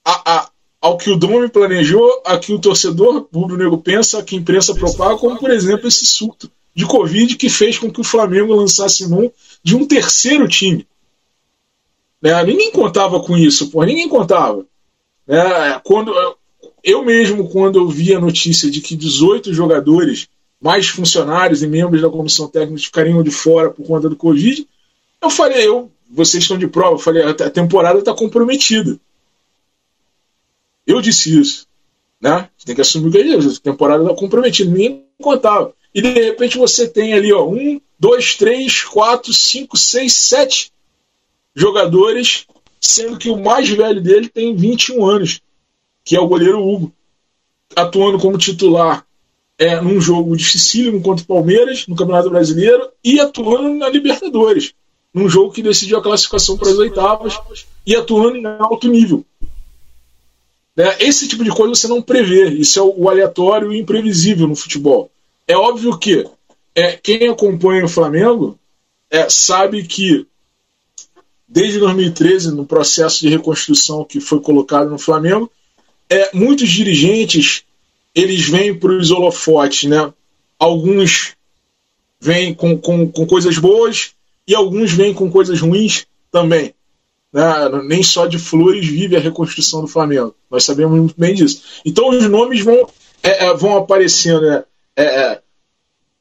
a, a, ao que o Dome planejou, a que o torcedor rubro-negro pensa, a que a imprensa propaga, como por exemplo esse surto de Covid que fez com que o Flamengo lançasse mão de um terceiro time. Né? Ninguém contava com isso, pô, ninguém contava. Né? Quando, eu mesmo, quando eu vi a notícia de que 18 jogadores, mais funcionários e membros da comissão técnica ficariam de fora por conta do Covid, eu falei, eu, vocês estão de prova, eu falei, a temporada está comprometida. Eu disse isso. Né? Você tem que assumir que é isso. A temporada está comprometida, ninguém contava. E de repente você tem ali, ó, um, dois, três, quatro, cinco, seis, sete jogadores, sendo que o mais velho dele tem 21 anos que é o goleiro Hugo, atuando como titular é, num jogo dificílimo contra o Palmeiras, no Campeonato Brasileiro, e atuando na Libertadores, num jogo que decidiu a classificação para as oitavas, e atuando em alto nível. Né? Esse tipo de coisa você não prevê, isso é o aleatório e imprevisível no futebol. É óbvio que é, quem acompanha o Flamengo é, sabe que desde 2013, no processo de reconstrução que foi colocado no Flamengo, é, muitos dirigentes eles vêm para os holofotes, né? Alguns vêm com, com, com coisas boas e alguns vêm com coisas ruins também. Né? Nem só de flores vive a reconstrução do Flamengo. Nós sabemos muito bem disso. Então os nomes vão, é, é, vão aparecendo. Né? É, é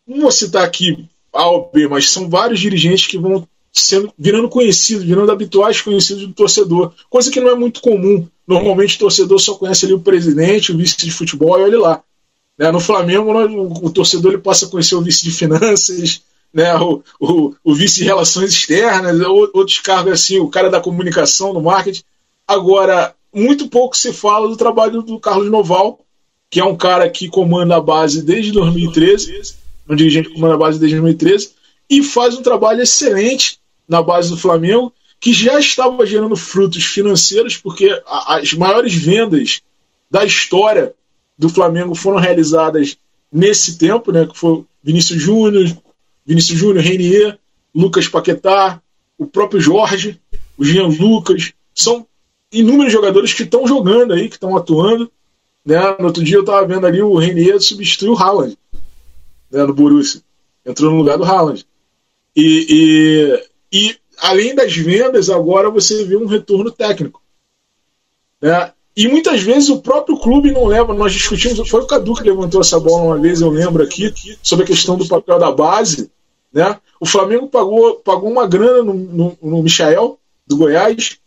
não vou citar aqui A ou B, mas são vários dirigentes que vão sendo, virando conhecidos, virando habituais conhecidos do torcedor, coisa que não é muito comum. Normalmente o torcedor só conhece ali o presidente, o vice de futebol e olha lá. Né? No Flamengo, o, o torcedor ele passa a conhecer o vice de finanças, né? o, o, o vice de relações externas, outros cargos assim, o cara da comunicação, do marketing. Agora, muito pouco se fala do trabalho do Carlos Noval, que é um cara que comanda a base desde 2013, um dirigente que comanda a base desde 2013, e faz um trabalho excelente na base do Flamengo, que já estava gerando frutos financeiros, porque as maiores vendas da história do Flamengo foram realizadas nesse tempo, né, que foi Vinícius Júnior, Vinícius Júnior, Renier, Lucas Paquetá, o próprio Jorge, o Jean Lucas, são inúmeros jogadores que estão jogando aí, que estão atuando. Né? No outro dia eu estava vendo ali o Renier substituir o Haaland né, no Borussia. Entrou no lugar do Haaland. E, e, e além das vendas, agora você vê um retorno técnico. Né? E muitas vezes o próprio clube não leva. Nós discutimos, foi o Cadu que levantou essa bola uma vez, eu lembro aqui, sobre a questão do papel da base. Né? O Flamengo pagou, pagou uma grana no, no, no Michael, do Goiás,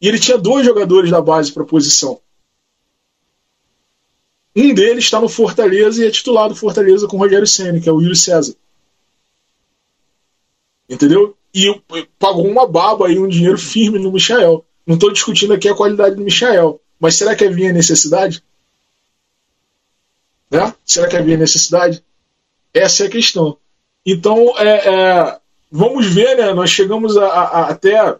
e ele tinha dois jogadores da base para posição. Um deles está no Fortaleza e é titular do Fortaleza com o Rogério Senna, que é o Yuri César. Entendeu? E pagou uma baba aí, um dinheiro firme no Michael. Não estou discutindo aqui a qualidade do Michael, mas será que havia necessidade? Né? Será que havia necessidade? Essa é a questão. Então, é, é, vamos ver, né? Nós chegamos a, a, até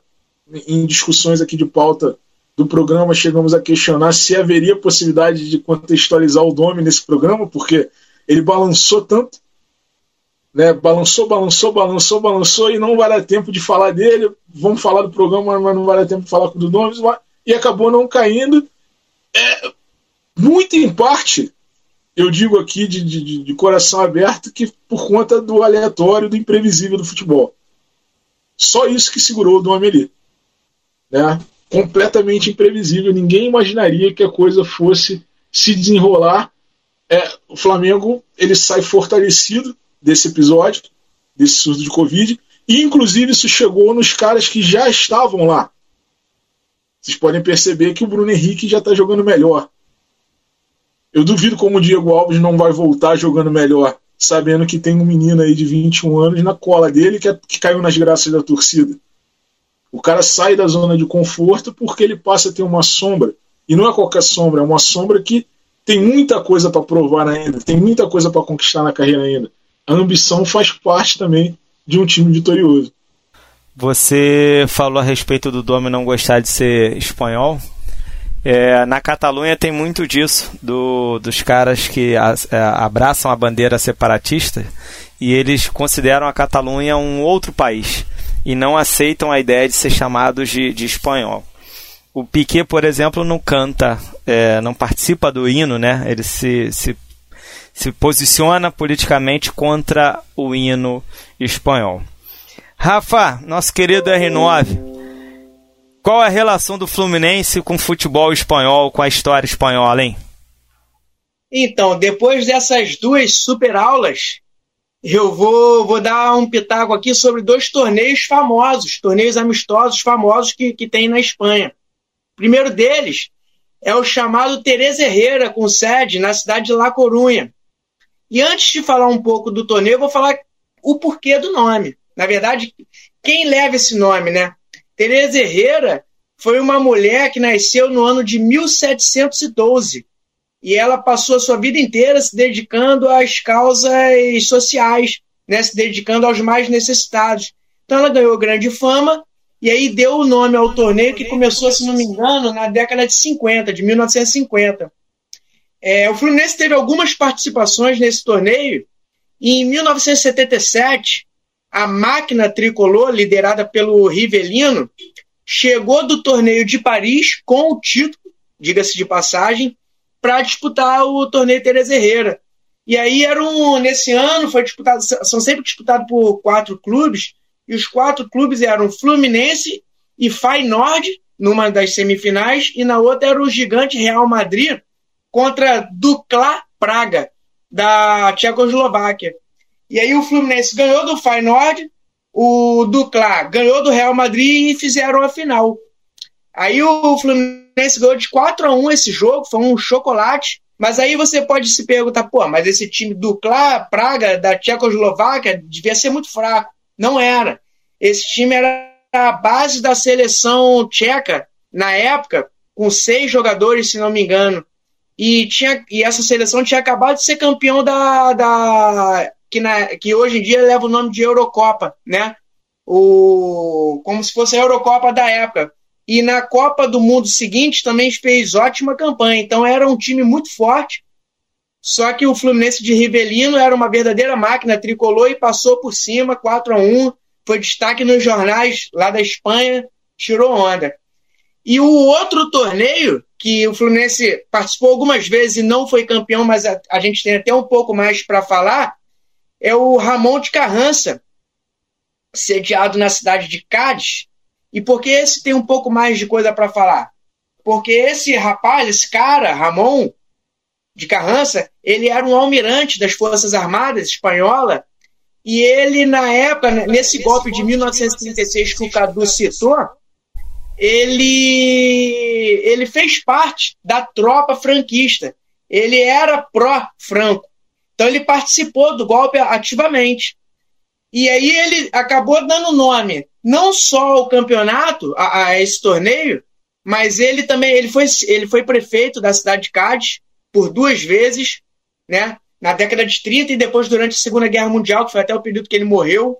em discussões aqui de pauta do programa, chegamos a questionar se haveria possibilidade de contextualizar o Dome nesse programa, porque ele balançou tanto né? Balançou, balançou, balançou, balançou e não vai dar tempo de falar dele. Vamos falar do programa, mas não vai dar tempo de falar com o Donovan e acabou não caindo. É, muito em parte, eu digo aqui de, de, de, coração aberto que por conta do aleatório, do imprevisível do futebol. Só isso que segurou o Dom Amelie. Né? Completamente imprevisível. Ninguém imaginaria que a coisa fosse se desenrolar. É, o Flamengo ele sai fortalecido desse episódio, desse surto de Covid, e inclusive isso chegou nos caras que já estavam lá. vocês podem perceber que o Bruno Henrique já está jogando melhor. Eu duvido como o Diego Alves não vai voltar jogando melhor, sabendo que tem um menino aí de 21 anos na cola dele que, é, que caiu nas graças da torcida. O cara sai da zona de conforto porque ele passa a ter uma sombra. E não é qualquer sombra, é uma sombra que tem muita coisa para provar ainda, tem muita coisa para conquistar na carreira ainda. A ambição faz parte também de um time vitorioso. Você falou a respeito do Domi não gostar de ser espanhol. É, na Catalunha tem muito disso, do, dos caras que a, é, abraçam a bandeira separatista e eles consideram a Catalunha um outro país e não aceitam a ideia de ser chamados de, de espanhol. O Piquet, por exemplo, não canta, é, não participa do hino, né? Ele se, se, se posiciona politicamente contra o hino espanhol. Rafa, nosso querido R9, qual a relação do Fluminense com o futebol espanhol, com a história espanhola, hein? Então, depois dessas duas super aulas, eu vou, vou dar um pitaco aqui sobre dois torneios famosos, torneios amistosos famosos que, que tem na Espanha. O primeiro deles é o chamado Teresa Herrera, com sede na cidade de La Corunha. E antes de falar um pouco do torneio, eu vou falar o porquê do nome. Na verdade, quem leva esse nome, né? Teresa Herrera foi uma mulher que nasceu no ano de 1712 e ela passou a sua vida inteira se dedicando às causas sociais, né? se dedicando aos mais necessitados. Então ela ganhou grande fama e aí deu o nome ao torneio que começou, se não me engano, na década de 50, de 1950. É, o Fluminense teve algumas participações nesse torneio e em 1977 a máquina tricolor, liderada pelo Rivelino, chegou do torneio de Paris com o título, diga-se de passagem, para disputar o torneio Teresa Herrera. E aí era um, nesse ano foi disputado, são sempre disputados por quatro clubes, e os quatro clubes eram Fluminense e Feyenoord, numa das semifinais, e na outra era o gigante Real Madrid contra Dukla Praga, da Tchecoslováquia. E aí o Fluminense ganhou do Feyenoord, o Dukla ganhou do Real Madrid e fizeram a final. Aí o Fluminense ganhou de 4 a 1 esse jogo, foi um chocolate. Mas aí você pode se perguntar, pô, mas esse time do Praga, da Tchecoslováquia, devia ser muito fraco. Não era. Esse time era a base da seleção tcheca na época, com seis jogadores, se não me engano. E, tinha, e essa seleção tinha acabado de ser campeão da. da que, na, que hoje em dia leva o nome de Eurocopa, né? O, como se fosse a Eurocopa da época. E na Copa do Mundo seguinte também fez ótima campanha. Então era um time muito forte. Só que o Fluminense de Rivelino era uma verdadeira máquina tricolor e passou por cima, 4 a 1 Foi destaque nos jornais lá da Espanha, tirou onda. E o outro torneio, que o Fluminense participou algumas vezes e não foi campeão, mas a, a gente tem até um pouco mais para falar, é o Ramon de Carrança, sediado na cidade de Cádiz. E por que esse tem um pouco mais de coisa para falar? Porque esse rapaz, esse cara, Ramon, de Carrança, ele era um almirante das Forças Armadas espanhola e ele, na época, nesse golpe de 1936 que o Cadu citou, ele, ele fez parte da tropa franquista. Ele era pró-franco. Então ele participou do golpe ativamente. E aí ele acabou dando nome não só ao campeonato, a, a esse torneio, mas ele também ele foi, ele foi prefeito da cidade de Cádiz, por duas vezes, né? Na década de 30 e depois durante a Segunda Guerra Mundial, que foi até o período que ele morreu.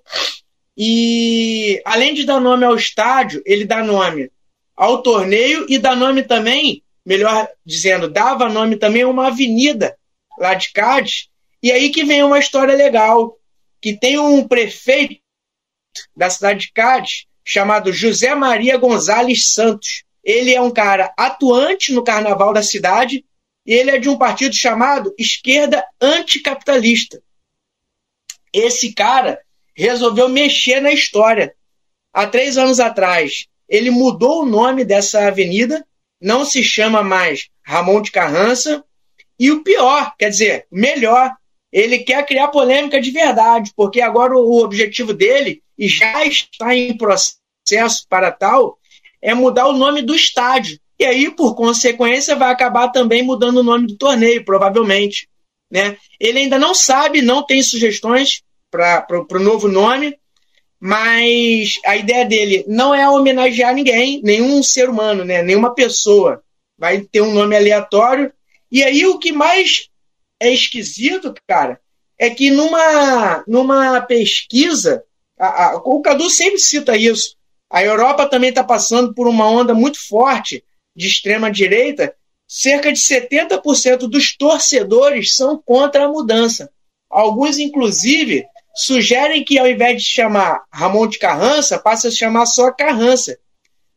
E além de dar nome ao estádio, ele dá nome ao torneio e dá nome também, melhor dizendo, dava nome também a uma avenida lá de Cádiz. E aí que vem uma história legal, que tem um prefeito da cidade de Cádiz chamado José Maria Gonzalez Santos. Ele é um cara atuante no carnaval da cidade e ele é de um partido chamado Esquerda Anticapitalista. Esse cara resolveu mexer na história. Há três anos atrás, ele mudou o nome dessa avenida, não se chama mais Ramon de Carrança, e o pior, quer dizer, melhor, ele quer criar polêmica de verdade, porque agora o objetivo dele, e já está em processo para tal, é mudar o nome do estádio. E aí, por consequência, vai acabar também mudando o nome do torneio, provavelmente. Né? Ele ainda não sabe, não tem sugestões para o novo nome, mas a ideia dele não é homenagear ninguém, nenhum ser humano, né? nenhuma pessoa. Vai ter um nome aleatório. E aí, o que mais é esquisito, cara, é que numa, numa pesquisa, a, a, o Cadu sempre cita isso, a Europa também está passando por uma onda muito forte de extrema-direita. Cerca de 70% dos torcedores são contra a mudança. Alguns, inclusive, sugerem que ao invés de chamar Ramon de Carrança, passe a chamar só Carrança.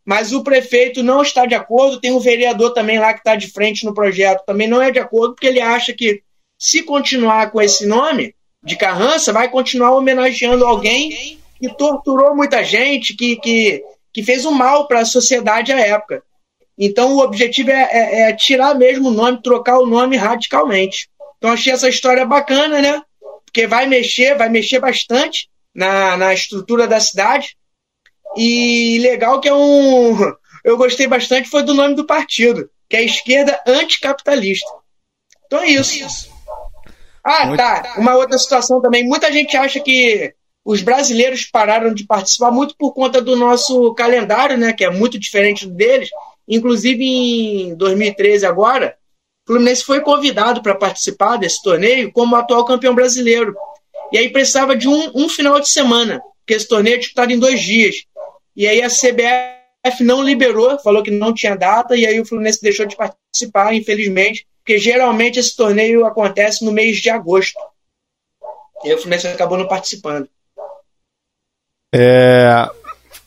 Mas o prefeito não está de acordo, tem um vereador também lá que está de frente no projeto, também não é de acordo, porque ele acha que se continuar com esse nome de Carrança, vai continuar homenageando alguém que torturou muita gente, que, que, que fez um mal para a sociedade à época. Então o objetivo é, é, é, tirar mesmo o nome, trocar o nome radicalmente. Então achei essa história bacana, né? Porque vai mexer, vai mexer bastante na, na estrutura da cidade. E legal que é um. Eu gostei bastante foi do nome do partido, que é a esquerda anticapitalista. Então é isso. Ah, tá. Uma outra situação também. Muita gente acha que os brasileiros pararam de participar muito por conta do nosso calendário, né, que é muito diferente do deles. Inclusive em 2013 agora, o Fluminense foi convidado para participar desse torneio como atual campeão brasileiro. E aí precisava de um, um final de semana, porque esse torneio é disputado em dois dias. E aí a CBF não liberou, falou que não tinha data, e aí o Fluminense deixou de participar, infelizmente, porque geralmente esse torneio acontece no mês de agosto. E aí o Fluminense acabou não participando. É,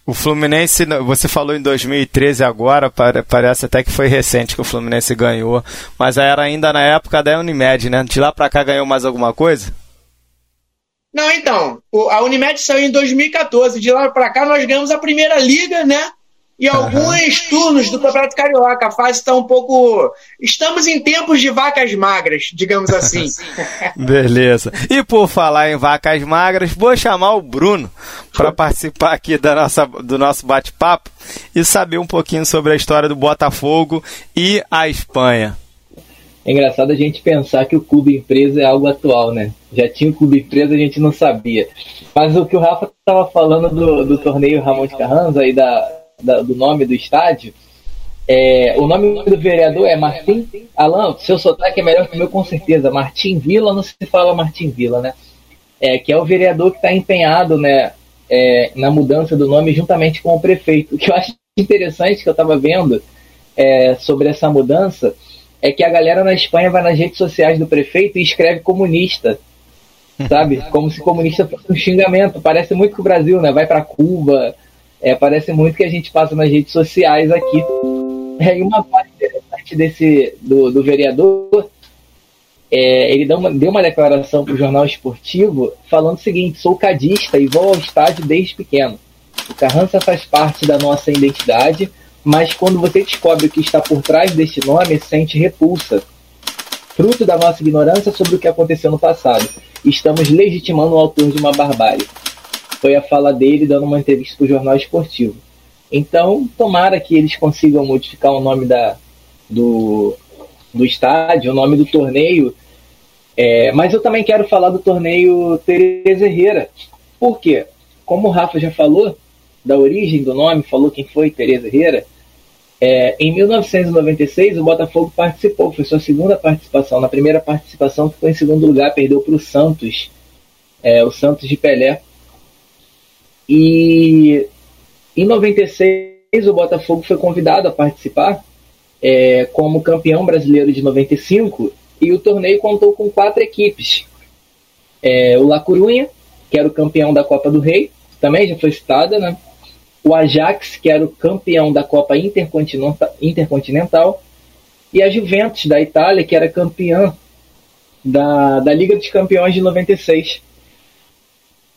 o Fluminense, você falou em 2013 agora, parece até que foi recente que o Fluminense ganhou, mas era ainda na época da Unimed, né? De lá para cá ganhou mais alguma coisa? Não, então, a Unimed saiu em 2014, de lá para cá nós ganhamos a primeira liga, né? E alguns uhum. turnos do Campeonato Carioca. A fase está um pouco. Estamos em tempos de vacas magras, digamos assim. Beleza. E por falar em vacas magras, vou chamar o Bruno para participar aqui da nossa, do nosso bate-papo e saber um pouquinho sobre a história do Botafogo e a Espanha. É engraçado a gente pensar que o clube empresa é algo atual, né? Já tinha o clube empresa, a gente não sabia. Mas o que o Rafa estava falando do, do torneio Ramon de Carranza e da, da, do nome do estádio, é, o nome do vereador é Martim Alan, seu sotaque é melhor que o meu com certeza. Martim Vila, não se fala Martim Vila, né? É, que é o vereador que está empenhado né, é, na mudança do nome juntamente com o prefeito. O que eu acho interessante que eu estava vendo é, sobre essa mudança é que a galera na Espanha vai nas redes sociais do prefeito e escreve comunista, sabe? Como se comunista fosse um xingamento. Parece muito com o Brasil, né? Vai para Cuba, é, parece muito que a gente passa nas redes sociais aqui. É, e uma parte interessante desse, do, do vereador, é, ele deu uma, deu uma declaração para o jornal esportivo falando o seguinte: sou cadista e vou ao estádio desde pequeno. O Carrança faz parte da nossa identidade, mas quando você descobre o que está por trás deste nome, sente repulsa. Fruto da nossa ignorância sobre o que aconteceu no passado. Estamos legitimando o autor de uma barbárie foi a fala dele dando uma entrevista para o jornal esportivo. Então, tomara que eles consigam modificar o nome da, do, do estádio, o nome do torneio. É, mas eu também quero falar do torneio Tereza Herrera. Por quê? Como o Rafa já falou, da origem do nome, falou quem foi Tereza Herrera. É, em 1996, o Botafogo participou, foi sua segunda participação. Na primeira participação, ficou em segundo lugar, perdeu para o Santos, é, o Santos de Pelé. E em 96 o Botafogo foi convidado a participar é, como campeão brasileiro de 95 e o torneio contou com quatro equipes. É, o La Corunha, que era o campeão da Copa do Rei, também já foi citada, né? O Ajax, que era o campeão da Copa Intercontinental, Intercontinental e a Juventus da Itália, que era campeã da, da Liga dos Campeões de 96.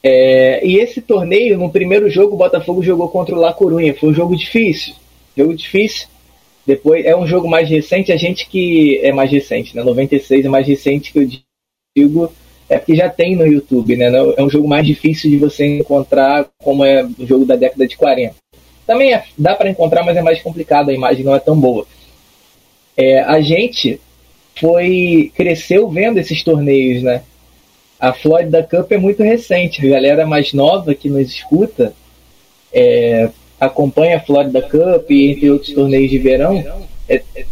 É, e esse torneio, no primeiro jogo, o Botafogo jogou contra o La Corunha. Foi um jogo difícil. Jogo difícil. Depois é um jogo mais recente, a gente que é mais recente, né? 96 é mais recente que eu digo, é porque já tem no YouTube, né? É um jogo mais difícil de você encontrar como é o jogo da década de 40. também é, dá para encontrar, mas é mais complicado, a imagem não é tão boa. É, a gente foi cresceu vendo esses torneios, né? A Florida Cup é muito recente, a galera mais nova que nos escuta é, acompanha a Florida Cup e entre outros torneios de verão, é, é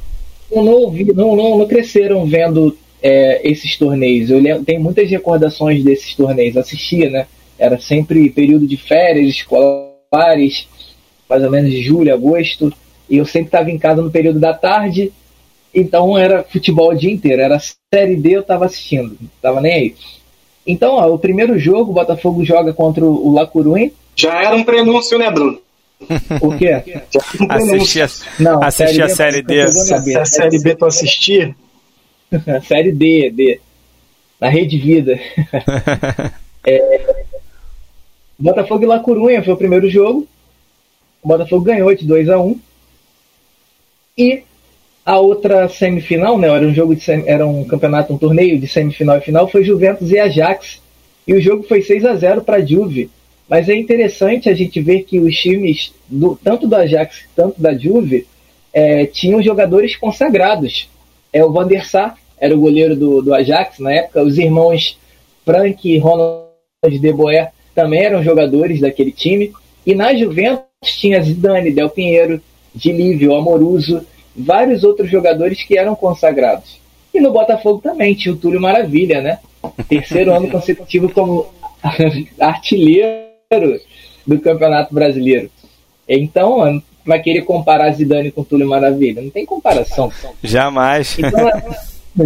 não, ouvi, não, não, não cresceram vendo é, esses torneios. Eu lembro, tenho muitas recordações desses torneios, assistia, né? Era sempre período de férias escolares, mais ou menos de julho, agosto, e eu sempre estava em casa no período da tarde, então era futebol o dia inteiro, era Série D eu estava assistindo, não tava nem aí. Então, ó, o primeiro jogo, o Botafogo joga contra o La Coruña. Já era um prenúncio, né, Bruno? O quê? Assistia, não, a série, a série D. A série B tu assistia? série D, D. Na Rede Vida. é, Botafogo e La Corunha foi o primeiro jogo. O Botafogo ganhou de 2 a 1 E a outra semifinal, né, era um jogo de era um campeonato, um torneio de semifinal e final, foi Juventus e Ajax. E o jogo foi 6 a 0 para a Juve. Mas é interessante a gente ver que os times, do, tanto do Ajax quanto da Juve, é, tinham jogadores consagrados. É, o Van der Sar era o goleiro do, do Ajax na época, os irmãos Frank e Ronald de Boer também eram jogadores daquele time. E na Juventus tinha Zidane, Del Pinheiro, Dilívio, Amoruso, vários outros jogadores que eram consagrados. E no Botafogo também tinha o Túlio Maravilha, né? Terceiro ano consecutivo como artilheiro do Campeonato Brasileiro. Então, vai querer comparar Zidane com Túlio Maravilha? Não tem comparação. Jamais. Então,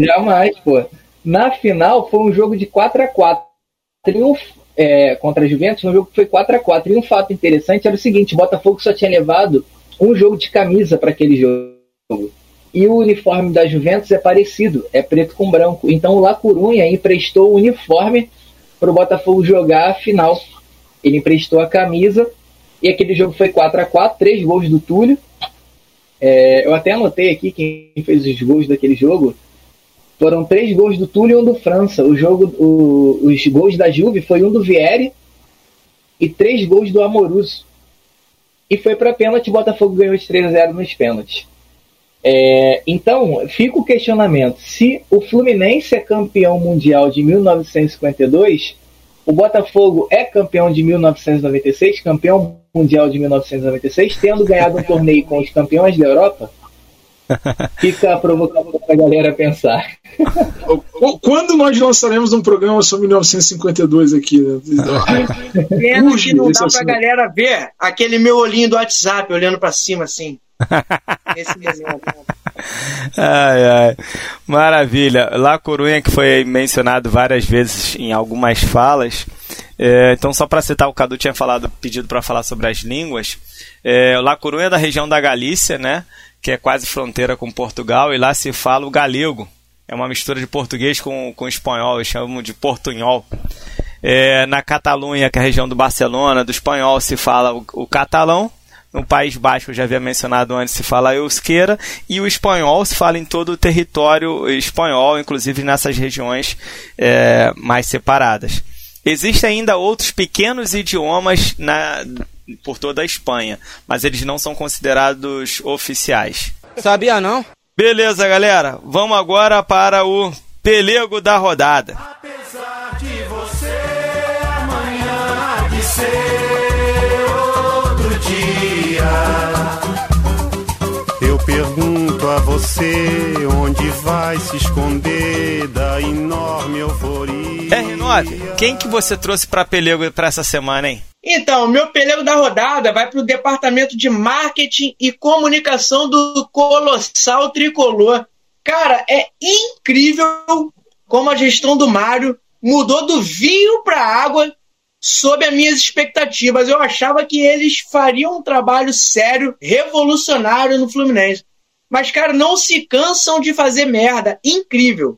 jamais, pô. Na final foi um jogo de 4 a 4 Triunfo é, contra a Juventus, um jogo que foi 4 a 4 E um fato interessante era o seguinte: o Botafogo só tinha levado um jogo de camisa para aquele jogo. E o uniforme da Juventus é parecido, é preto com branco. Então o La Corunha emprestou o uniforme para o Botafogo jogar a final ele emprestou a camisa e aquele jogo foi 4 a 4 três gols do Túlio. É, eu até anotei aqui quem fez os gols daquele jogo. Foram três gols do Túlio e um do França. O jogo, o, os gols da Juve foi um do Vieri e três gols do Amoruso. E foi para pênalti, Botafogo ganhou de 3 a 0 nos pênaltis. É, então, fica o questionamento: se o Fluminense é campeão mundial de 1952, o Botafogo é campeão de 1996, campeão mundial de 1996, tendo ganhado um torneio com os campeões da Europa. Fica provocando a galera pensar. Quando nós lançaremos um programa sobre 1952 aqui? Né? Pena que não dá pra galera ver aquele meu olhinho do WhatsApp olhando para cima assim. Esse ai, ai. Maravilha. La Corunha, que foi mencionado várias vezes em algumas falas. É, então, só para citar, o Cadu tinha falado, pedido para falar sobre as línguas. É, La Corunha é da região da Galícia, né? Que é quase fronteira com Portugal, e lá se fala o galego. É uma mistura de português com, com espanhol, eles chamam de portunhol. É, na Catalunha, que é a região do Barcelona, do espanhol, se fala o, o catalão, no País Basco, eu já havia mencionado antes, se fala euskera, e o espanhol se fala em todo o território espanhol, inclusive nessas regiões é, mais separadas. Existem ainda outros pequenos idiomas na, por toda a Espanha, mas eles não são considerados oficiais. Sabia não? Beleza, galera. Vamos agora para o pelego da rodada. A você onde vai se esconder da enorme euforia. R9, quem que você trouxe para pelego para essa semana, hein? Então, meu pelego da rodada vai para o departamento de marketing e comunicação do Colossal Tricolor. Cara, é incrível como a gestão do Mário mudou do vinho para água sob as minhas expectativas. Eu achava que eles fariam um trabalho sério, revolucionário no Fluminense. Mas, cara, não se cansam de fazer merda. Incrível.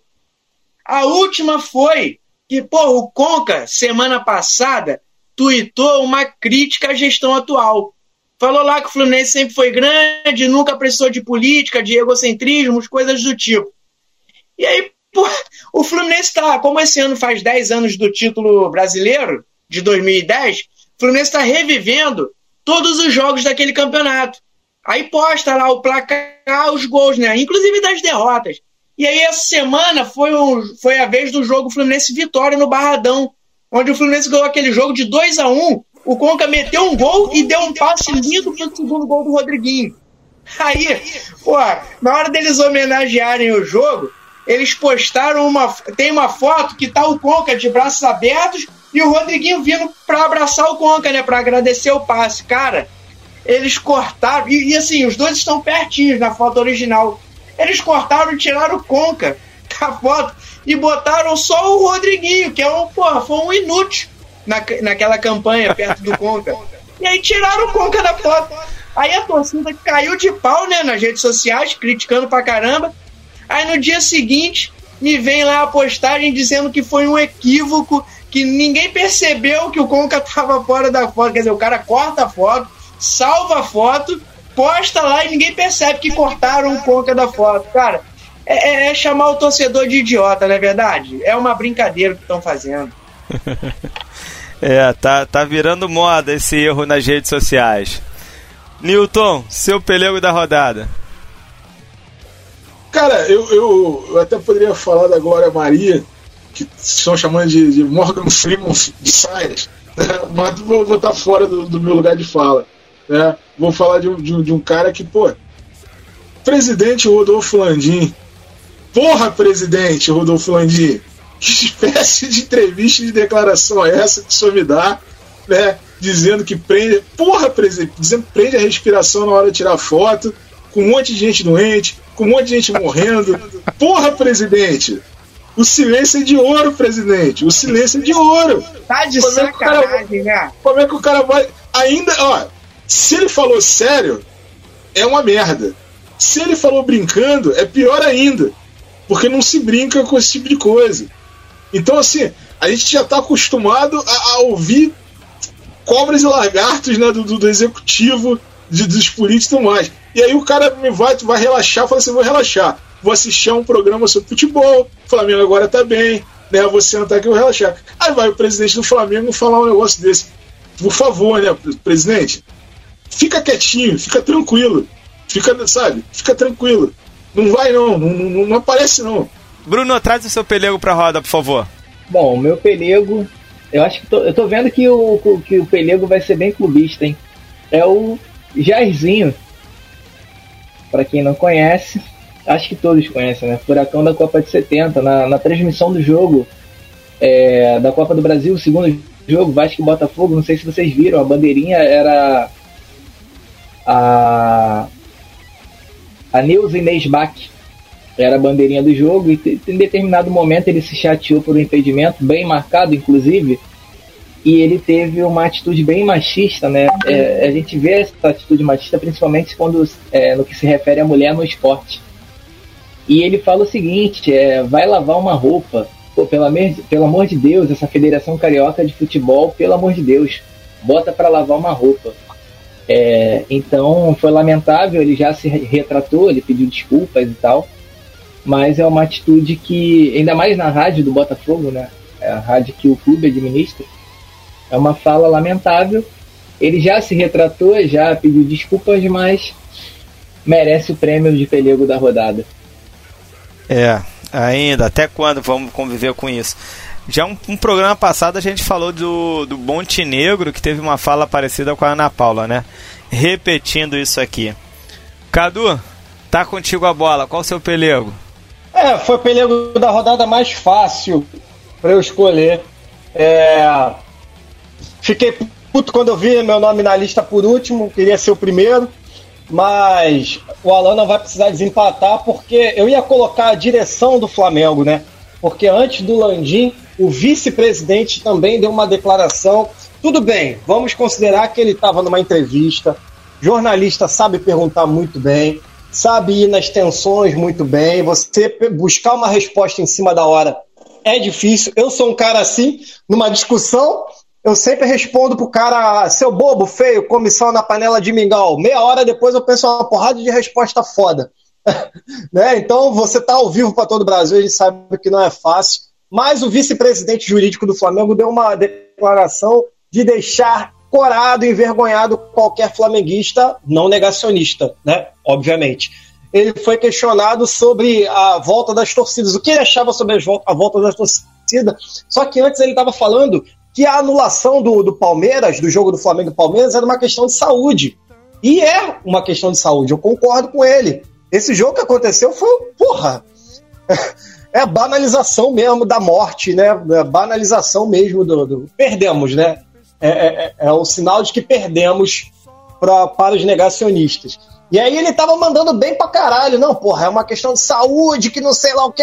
A última foi que, pô, o Conca, semana passada, tuitou uma crítica à gestão atual. Falou lá que o Fluminense sempre foi grande, nunca precisou de política, de egocentrismos, coisas do tipo. E aí, pô, o Fluminense tá, como esse ano faz 10 anos do título brasileiro, de 2010, o Fluminense está revivendo todos os jogos daquele campeonato. Aí posta lá o placar, os gols, né? Inclusive das derrotas. E aí essa semana foi, um, foi a vez do jogo Fluminense Vitória no Barradão, onde o Fluminense ganhou aquele jogo de 2 a 1 O Conca meteu um gol e deu um passe lindo pro segundo gol do Rodriguinho. Aí, pô, na hora deles homenagearem o jogo, eles postaram uma. Tem uma foto que tá o Conca de braços abertos e o Rodriguinho vindo para abraçar o Conca, né? Para agradecer o passe. Cara, eles cortaram. E, e, assim, os dois estão pertinhos na foto original. Eles cortaram e tiraram o Conca da foto e botaram só o Rodriguinho, que é um, porra, foi um inútil na, naquela campanha perto do Conca. E aí tiraram o Conca da foto. Aí a torcida caiu de pau, né, nas redes sociais, criticando pra caramba. Aí no dia seguinte, me vem lá a postagem dizendo que foi um equívoco, que ninguém percebeu que o Conca tava fora da foto. Quer dizer, o cara corta a foto, salva a foto, posta lá e ninguém percebe que cortaram o Conca da foto. Cara, é, é, é chamar o torcedor de idiota, não é verdade? É uma brincadeira que estão fazendo. é, tá, tá virando moda esse erro nas redes sociais. Newton, seu pelego da rodada. Cara, eu, eu, eu, até poderia falar da Glória Maria, que estão chamando de, de Morgan Freeman de Science, mas vou, vou estar fora do, do, meu lugar de fala. Né? Vou falar de um, de, de um cara que, pô, presidente Rodolfo Landim. Porra, presidente Rodolfo Landim, que espécie de entrevista de declaração é essa que o senhor me dá, né? Dizendo que prende. Porra, presidente, dizendo que prende a respiração na hora de tirar foto, com um monte de gente doente, com um monte de gente morrendo. Porra, presidente! O silêncio é de ouro, presidente. O silêncio é de ouro. Tá de como sacanagem, é né? Como é que o cara vai. Ainda, ó, se ele falou sério, é uma merda. Se ele falou brincando, é pior ainda. Porque não se brinca com esse tipo de coisa. Então, assim, a gente já está acostumado a, a, ouvir cobras e lagartos né, do, do executivo, de, dos políticos e tudo mais. E aí o cara me vai, vai relaxar, fala assim: vou relaxar, vou assistir a um programa sobre futebol, o Flamengo agora tá bem, né? Vou sentar aqui e vou relaxar. Aí vai o presidente do Flamengo falar um negócio desse. Por favor, né, presidente? Fica quietinho, fica tranquilo. Fica, sabe, fica tranquilo. Não vai não, não, não, não aparece não. Bruno, traz o seu pelego pra roda, por favor. Bom, o meu pelego. Eu acho que tô, eu tô vendo que o, que o pelego vai ser bem clubista, hein? É o Jairzinho. Para quem não conhece, acho que todos conhecem, né? Furacão da Copa de 70, na, na transmissão do jogo é, da Copa do Brasil, o segundo jogo, Vasco e Botafogo, não sei se vocês viram, a bandeirinha era a, a Neuza Inês Bach, era a bandeirinha do jogo, e em determinado momento ele se chateou por um impedimento, bem marcado, inclusive, e ele teve uma atitude bem machista, né? É, a gente vê essa atitude machista principalmente quando é, no que se refere à mulher no esporte. E ele fala o seguinte: é, vai lavar uma roupa. Pô, pelo, pelo amor de Deus, essa Federação Carioca de Futebol, pelo amor de Deus, bota para lavar uma roupa. É, então foi lamentável, ele já se retratou, ele pediu desculpas e tal mas é uma atitude que, ainda mais na rádio do Botafogo, né? É a rádio que o clube administra, é uma fala lamentável. Ele já se retratou, já pediu desculpas, mas merece o prêmio de pelego da rodada. É, ainda. Até quando vamos conviver com isso? Já um, um, programa passado a gente falou do, do Montenegro, que teve uma fala parecida com a Ana Paula, né? Repetindo isso aqui. Cadu, tá contigo a bola. Qual o seu pelego? É, foi o pelego da rodada mais fácil para eu escolher. É... Fiquei puto quando eu vi meu nome na lista por último, queria ser o primeiro, mas o Alan não vai precisar desempatar porque eu ia colocar a direção do Flamengo, né? Porque antes do Landim, o vice-presidente também deu uma declaração. Tudo bem, vamos considerar que ele estava numa entrevista, jornalista sabe perguntar muito bem, sabe ir nas tensões muito bem. Você buscar uma resposta em cima da hora é difícil. Eu sou um cara assim, numa discussão, eu sempre respondo pro cara, seu bobo, feio, comissão na panela de mingau. Meia hora depois eu penso uma porrada de resposta foda. né? Então você tá ao vivo para todo o Brasil, a gente sabe que não é fácil. Mas o vice-presidente jurídico do Flamengo deu uma declaração de deixar escorado, envergonhado qualquer flamenguista não negacionista, né? Obviamente. Ele foi questionado sobre a volta das torcidas, o que ele achava sobre a volta das torcidas. Só que antes ele estava falando que a anulação do, do Palmeiras, do jogo do Flamengo e Palmeiras, era uma questão de saúde. E é uma questão de saúde, eu concordo com ele. Esse jogo que aconteceu foi, porra, é a banalização mesmo da morte, né? É a banalização mesmo do. do... Perdemos, né? É, é, é, é o sinal de que perdemos pra, para os negacionistas. E aí ele tava mandando bem pra caralho. Não, porra, é uma questão de saúde, que não sei lá o que.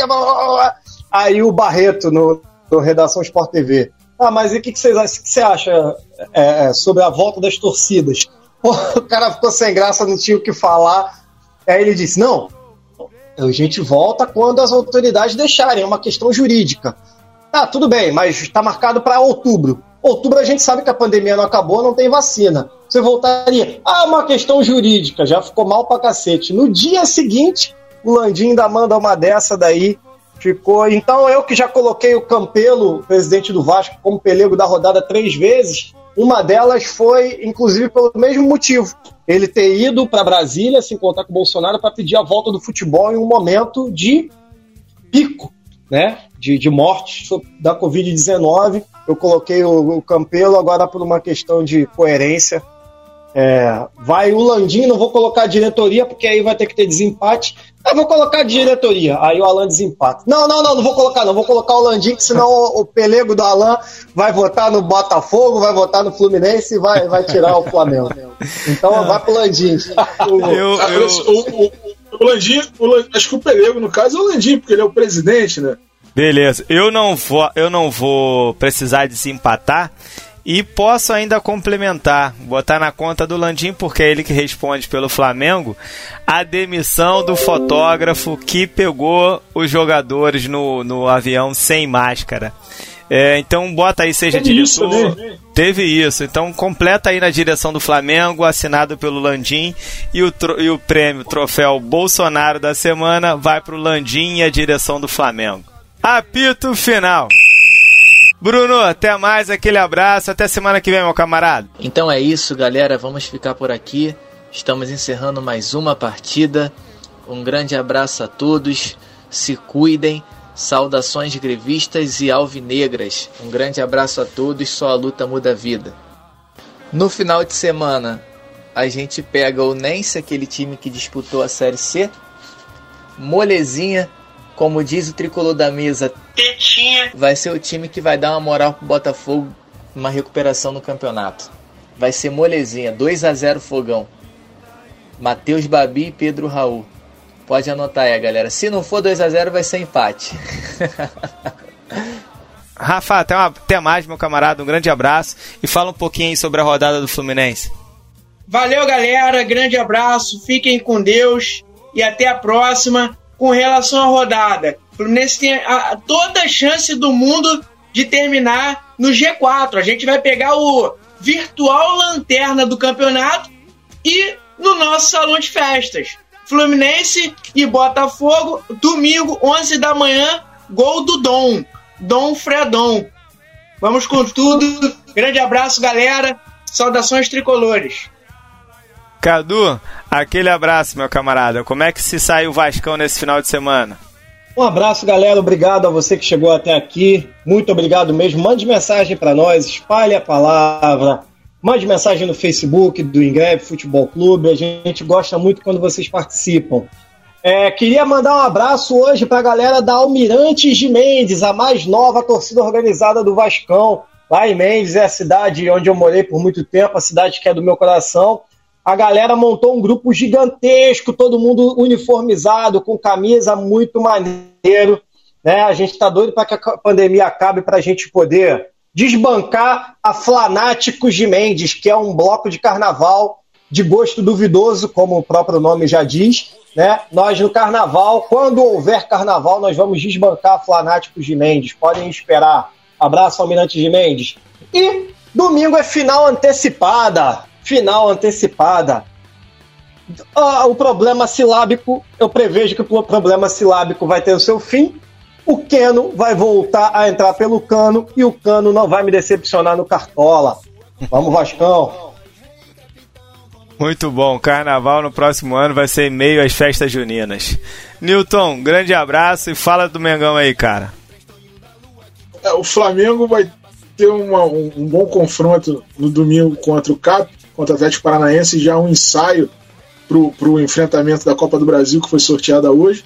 Aí o Barreto, no, no Redação Sport TV. Ah, mas e o que, que, você, acha é, é, sobre a volta das torcidas? o cara ficou sem graça, não tinha o que falar. Aí ele disse: não, a gente volta quando as autoridades deixarem, é uma questão jurídica. Ah, tudo bem, mas está marcado para outubro. Outubro a gente sabe que a pandemia não acabou, não tem vacina. Você voltaria. Ah, uma questão jurídica, já ficou mal pra cacete. No dia seguinte, o Landim ainda manda uma dessa daí. Ficou. Então eu que já coloquei o Campelo, presidente do Vasco, como pelego da rodada três vezes, uma delas foi, inclusive, pelo mesmo motivo. Ele ter ido para Brasília se encontrar com o Bolsonaro para pedir a volta do futebol em um momento de pico, né? De, de morte da Covid-19 eu coloquei o, o Campelo agora por uma questão de coerência. É, vai o Landim, não vou colocar diretoria, porque aí vai ter que ter desempate. Ah, vou colocar diretoria. Aí o Alan desempata. Não, não, não, não vou colocar, não. Vou colocar o Landim, que senão o, o pelego do Alan vai votar no Botafogo, vai votar no Fluminense e vai, vai tirar o Flamengo. Então vai pro Landim. O, eu, eu... o, o, o Landim, o, acho que o pelego, no caso, é o Landim, porque ele é o presidente, né? Beleza, eu não vou, eu não vou precisar desempatar e posso ainda complementar, botar na conta do Landim, porque é ele que responde pelo Flamengo, a demissão do fotógrafo que pegou os jogadores no, no avião sem máscara. É, então bota aí, seja Teve diretor. Isso, né? Teve isso. Então completa aí na direção do Flamengo, assinado pelo Landim. E o, e o prêmio, troféu Bolsonaro da semana, vai para o Landim e a direção do Flamengo. Apito final. Bruno, até mais, aquele abraço, até semana que vem, meu camarada. Então é isso, galera, vamos ficar por aqui. Estamos encerrando mais uma partida. Um grande abraço a todos, se cuidem. Saudações grevistas e alvinegras. Um grande abraço a todos, só a luta muda a vida. No final de semana, a gente pega o Nense, aquele time que disputou a Série C. Molezinha como diz o tricolor da mesa, Tetinha. vai ser o time que vai dar uma moral pro Botafogo numa recuperação no campeonato. Vai ser molezinha, 2 a 0 Fogão. Matheus Babi e Pedro Raul. Pode anotar aí, galera. Se não for 2 a 0 vai ser empate. Rafa, até, uma, até mais, meu camarada. Um grande abraço. E fala um pouquinho aí sobre a rodada do Fluminense. Valeu, galera. Grande abraço. Fiquem com Deus. E até a próxima com relação à rodada. O Fluminense tem a, toda a chance do mundo de terminar no G4. A gente vai pegar o virtual lanterna do campeonato e no nosso salão de festas. Fluminense e Botafogo, domingo, 11 da manhã, gol do Dom, Dom Fredon. Vamos com tudo. Grande abraço, galera. Saudações tricolores. Cadu, aquele abraço, meu camarada. Como é que se sai o Vascão nesse final de semana? Um abraço, galera. Obrigado a você que chegou até aqui. Muito obrigado mesmo. Mande mensagem para nós, espalhe a palavra. Mande mensagem no Facebook do Ingreve Futebol Clube. A gente gosta muito quando vocês participam. É, queria mandar um abraço hoje para a galera da Almirantes de Mendes, a mais nova torcida organizada do Vascão. Lá em Mendes é a cidade onde eu morei por muito tempo, a cidade que é do meu coração a galera montou um grupo gigantesco, todo mundo uniformizado, com camisa muito maneiro. Né? A gente está doido para que a pandemia acabe para a gente poder desbancar a Flanáticos de Mendes, que é um bloco de carnaval de gosto duvidoso, como o próprio nome já diz. Né? Nós no carnaval, quando houver carnaval, nós vamos desbancar a Flanáticos de Mendes. Podem esperar. Abraço, Almirante de Mendes. E domingo é final antecipada final antecipada. Ah, o problema silábico, eu prevejo que o problema silábico vai ter o seu fim. O Keno vai voltar a entrar pelo cano e o cano não vai me decepcionar no Cartola. Vamos, Vascão! Muito bom. Carnaval no próximo ano vai ser em meio às festas juninas. Newton, grande abraço e fala do Mengão aí, cara. É, o Flamengo vai ter uma, um, um, bom confronto no domingo contra o CAP, contra o Atlético Paranaense, já um ensaio para o enfrentamento da Copa do Brasil que foi sorteada hoje.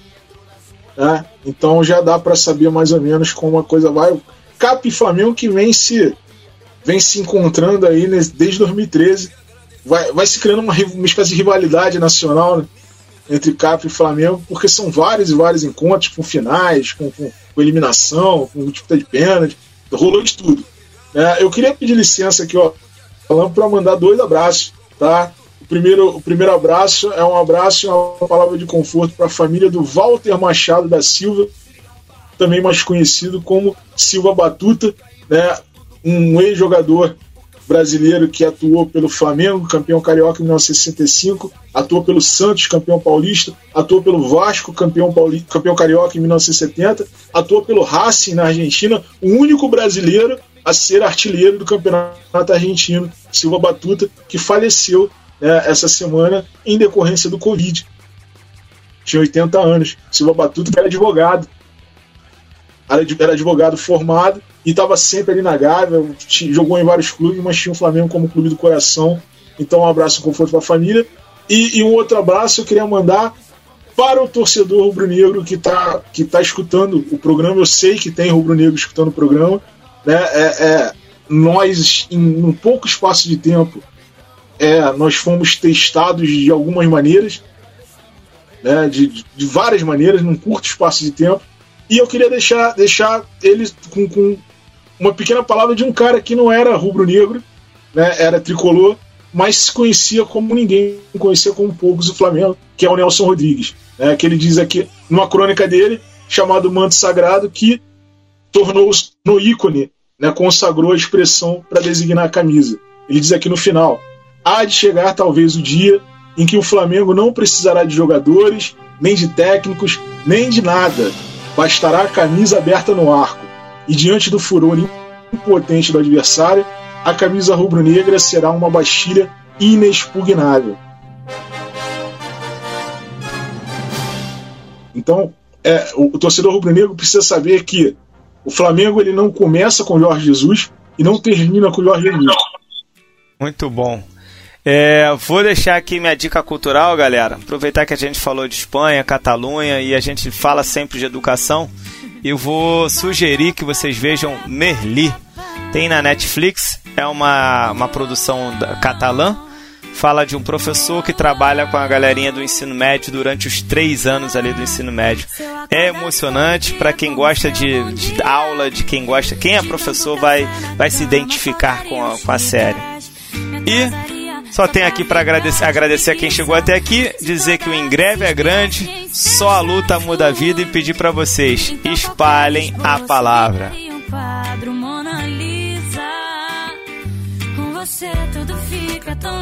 Né? Então já dá para saber mais ou menos como a coisa vai. CAP e Flamengo que vem se, vem se encontrando aí desde 2013. Vai, vai se criando uma, uma espécie de rivalidade nacional né? entre CAP e Flamengo, porque são vários e vários encontros com finais, com, com, com eliminação, com disputa de pênalti. Rolou de tudo. É, eu queria pedir licença aqui, ó, falando para mandar dois abraços, tá? O primeiro, o primeiro abraço é um abraço e uma palavra de conforto para a família do Walter Machado da Silva, também mais conhecido como Silva Batuta, né? Um ex-jogador brasileiro que atuou pelo Flamengo, campeão carioca em 1965, atuou pelo Santos, campeão paulista, atuou pelo Vasco, campeão, paulista, campeão carioca em 1970, atuou pelo Racing na Argentina, o único brasileiro a ser artilheiro do campeonato argentino, Silva Batuta, que faleceu né, essa semana em decorrência do Covid. Tinha 80 anos. Silva Batuta era advogado. Era advogado formado e estava sempre ali na Gávea, jogou em vários clubes, mas tinha o Flamengo como clube do coração. Então, um abraço conforto para a família. E, e, um outro abraço eu queria mandar para o torcedor rubro-negro que está que tá escutando o programa. Eu sei que tem rubro-negro escutando o programa né, é, é, nós, em um pouco espaço de tempo, é, nós fomos testados de algumas maneiras, né, de, de várias maneiras, num curto espaço de tempo. E eu queria deixar, deixar eles com, com uma pequena palavra de um cara que não era rubro-negro, né, era tricolor, mas se conhecia como ninguém, conhecia como poucos o Flamengo, que é o Nelson Rodrigues. Né, que ele diz aqui, numa crônica dele, chamado Manto Sagrado, que tornou-se no ícone né, consagrou a expressão para designar a camisa. Ele diz aqui no final: há de chegar talvez o dia em que o Flamengo não precisará de jogadores, nem de técnicos, nem de nada. Bastará a camisa aberta no arco. E diante do furor impotente do adversário, a camisa rubro-negra será uma bastilha inexpugnável. Então, é, o, o torcedor rubro-negro precisa saber que o Flamengo ele não começa com o Jorge Jesus e não termina com o Jorge Jesus. Muito bom. É, vou deixar aqui minha dica cultural, galera. Aproveitar que a gente falou de Espanha, Catalunha e a gente fala sempre de educação. Eu vou sugerir que vocês vejam Merli. Tem na Netflix, é uma, uma produção catalã fala de um professor que trabalha com a galerinha do ensino médio durante os três anos ali do ensino médio. É emocionante para quem gosta de, de, aula, de quem gosta, quem é professor vai, vai se identificar com a, com a série. E só tem aqui para agradecer, agradecer a quem chegou até aqui, dizer que o Ingreve é grande, só a luta muda a vida e pedir para vocês espalhem a palavra. você tudo fica tão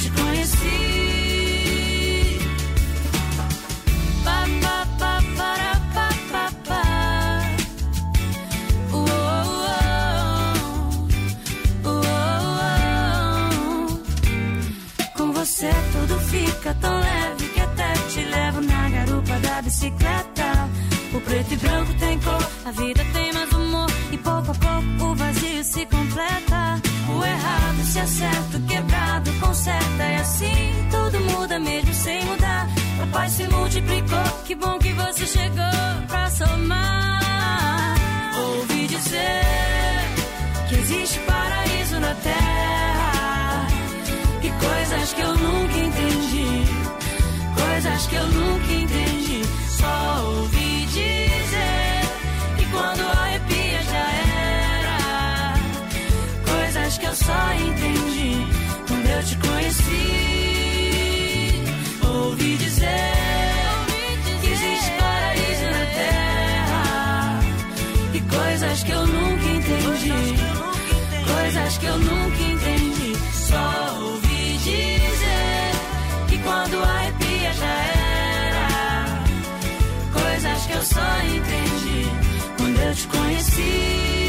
te conheci. você tudo fica tão leve que até te levo na garupa da bicicleta. O preto e branco tem cor, a vida tem mais humor e pouco a pouco o vazio se completa errado se acerta, o quebrado conserta. E assim tudo muda mesmo sem mudar. A paz se multiplicou, que bom que você chegou pra somar. Ouvi dizer que existe paraíso na terra. Que coisas que eu nunca entendi, coisas que eu nunca entendi. Só ouvi só entendi quando eu te conheci. Ouvi dizer. coisas que eu nunca entendi. Coisas que eu nunca entendi. Só ouvi dizer que quando a arrepia já era. Coisas que eu só entendi quando eu te conheci.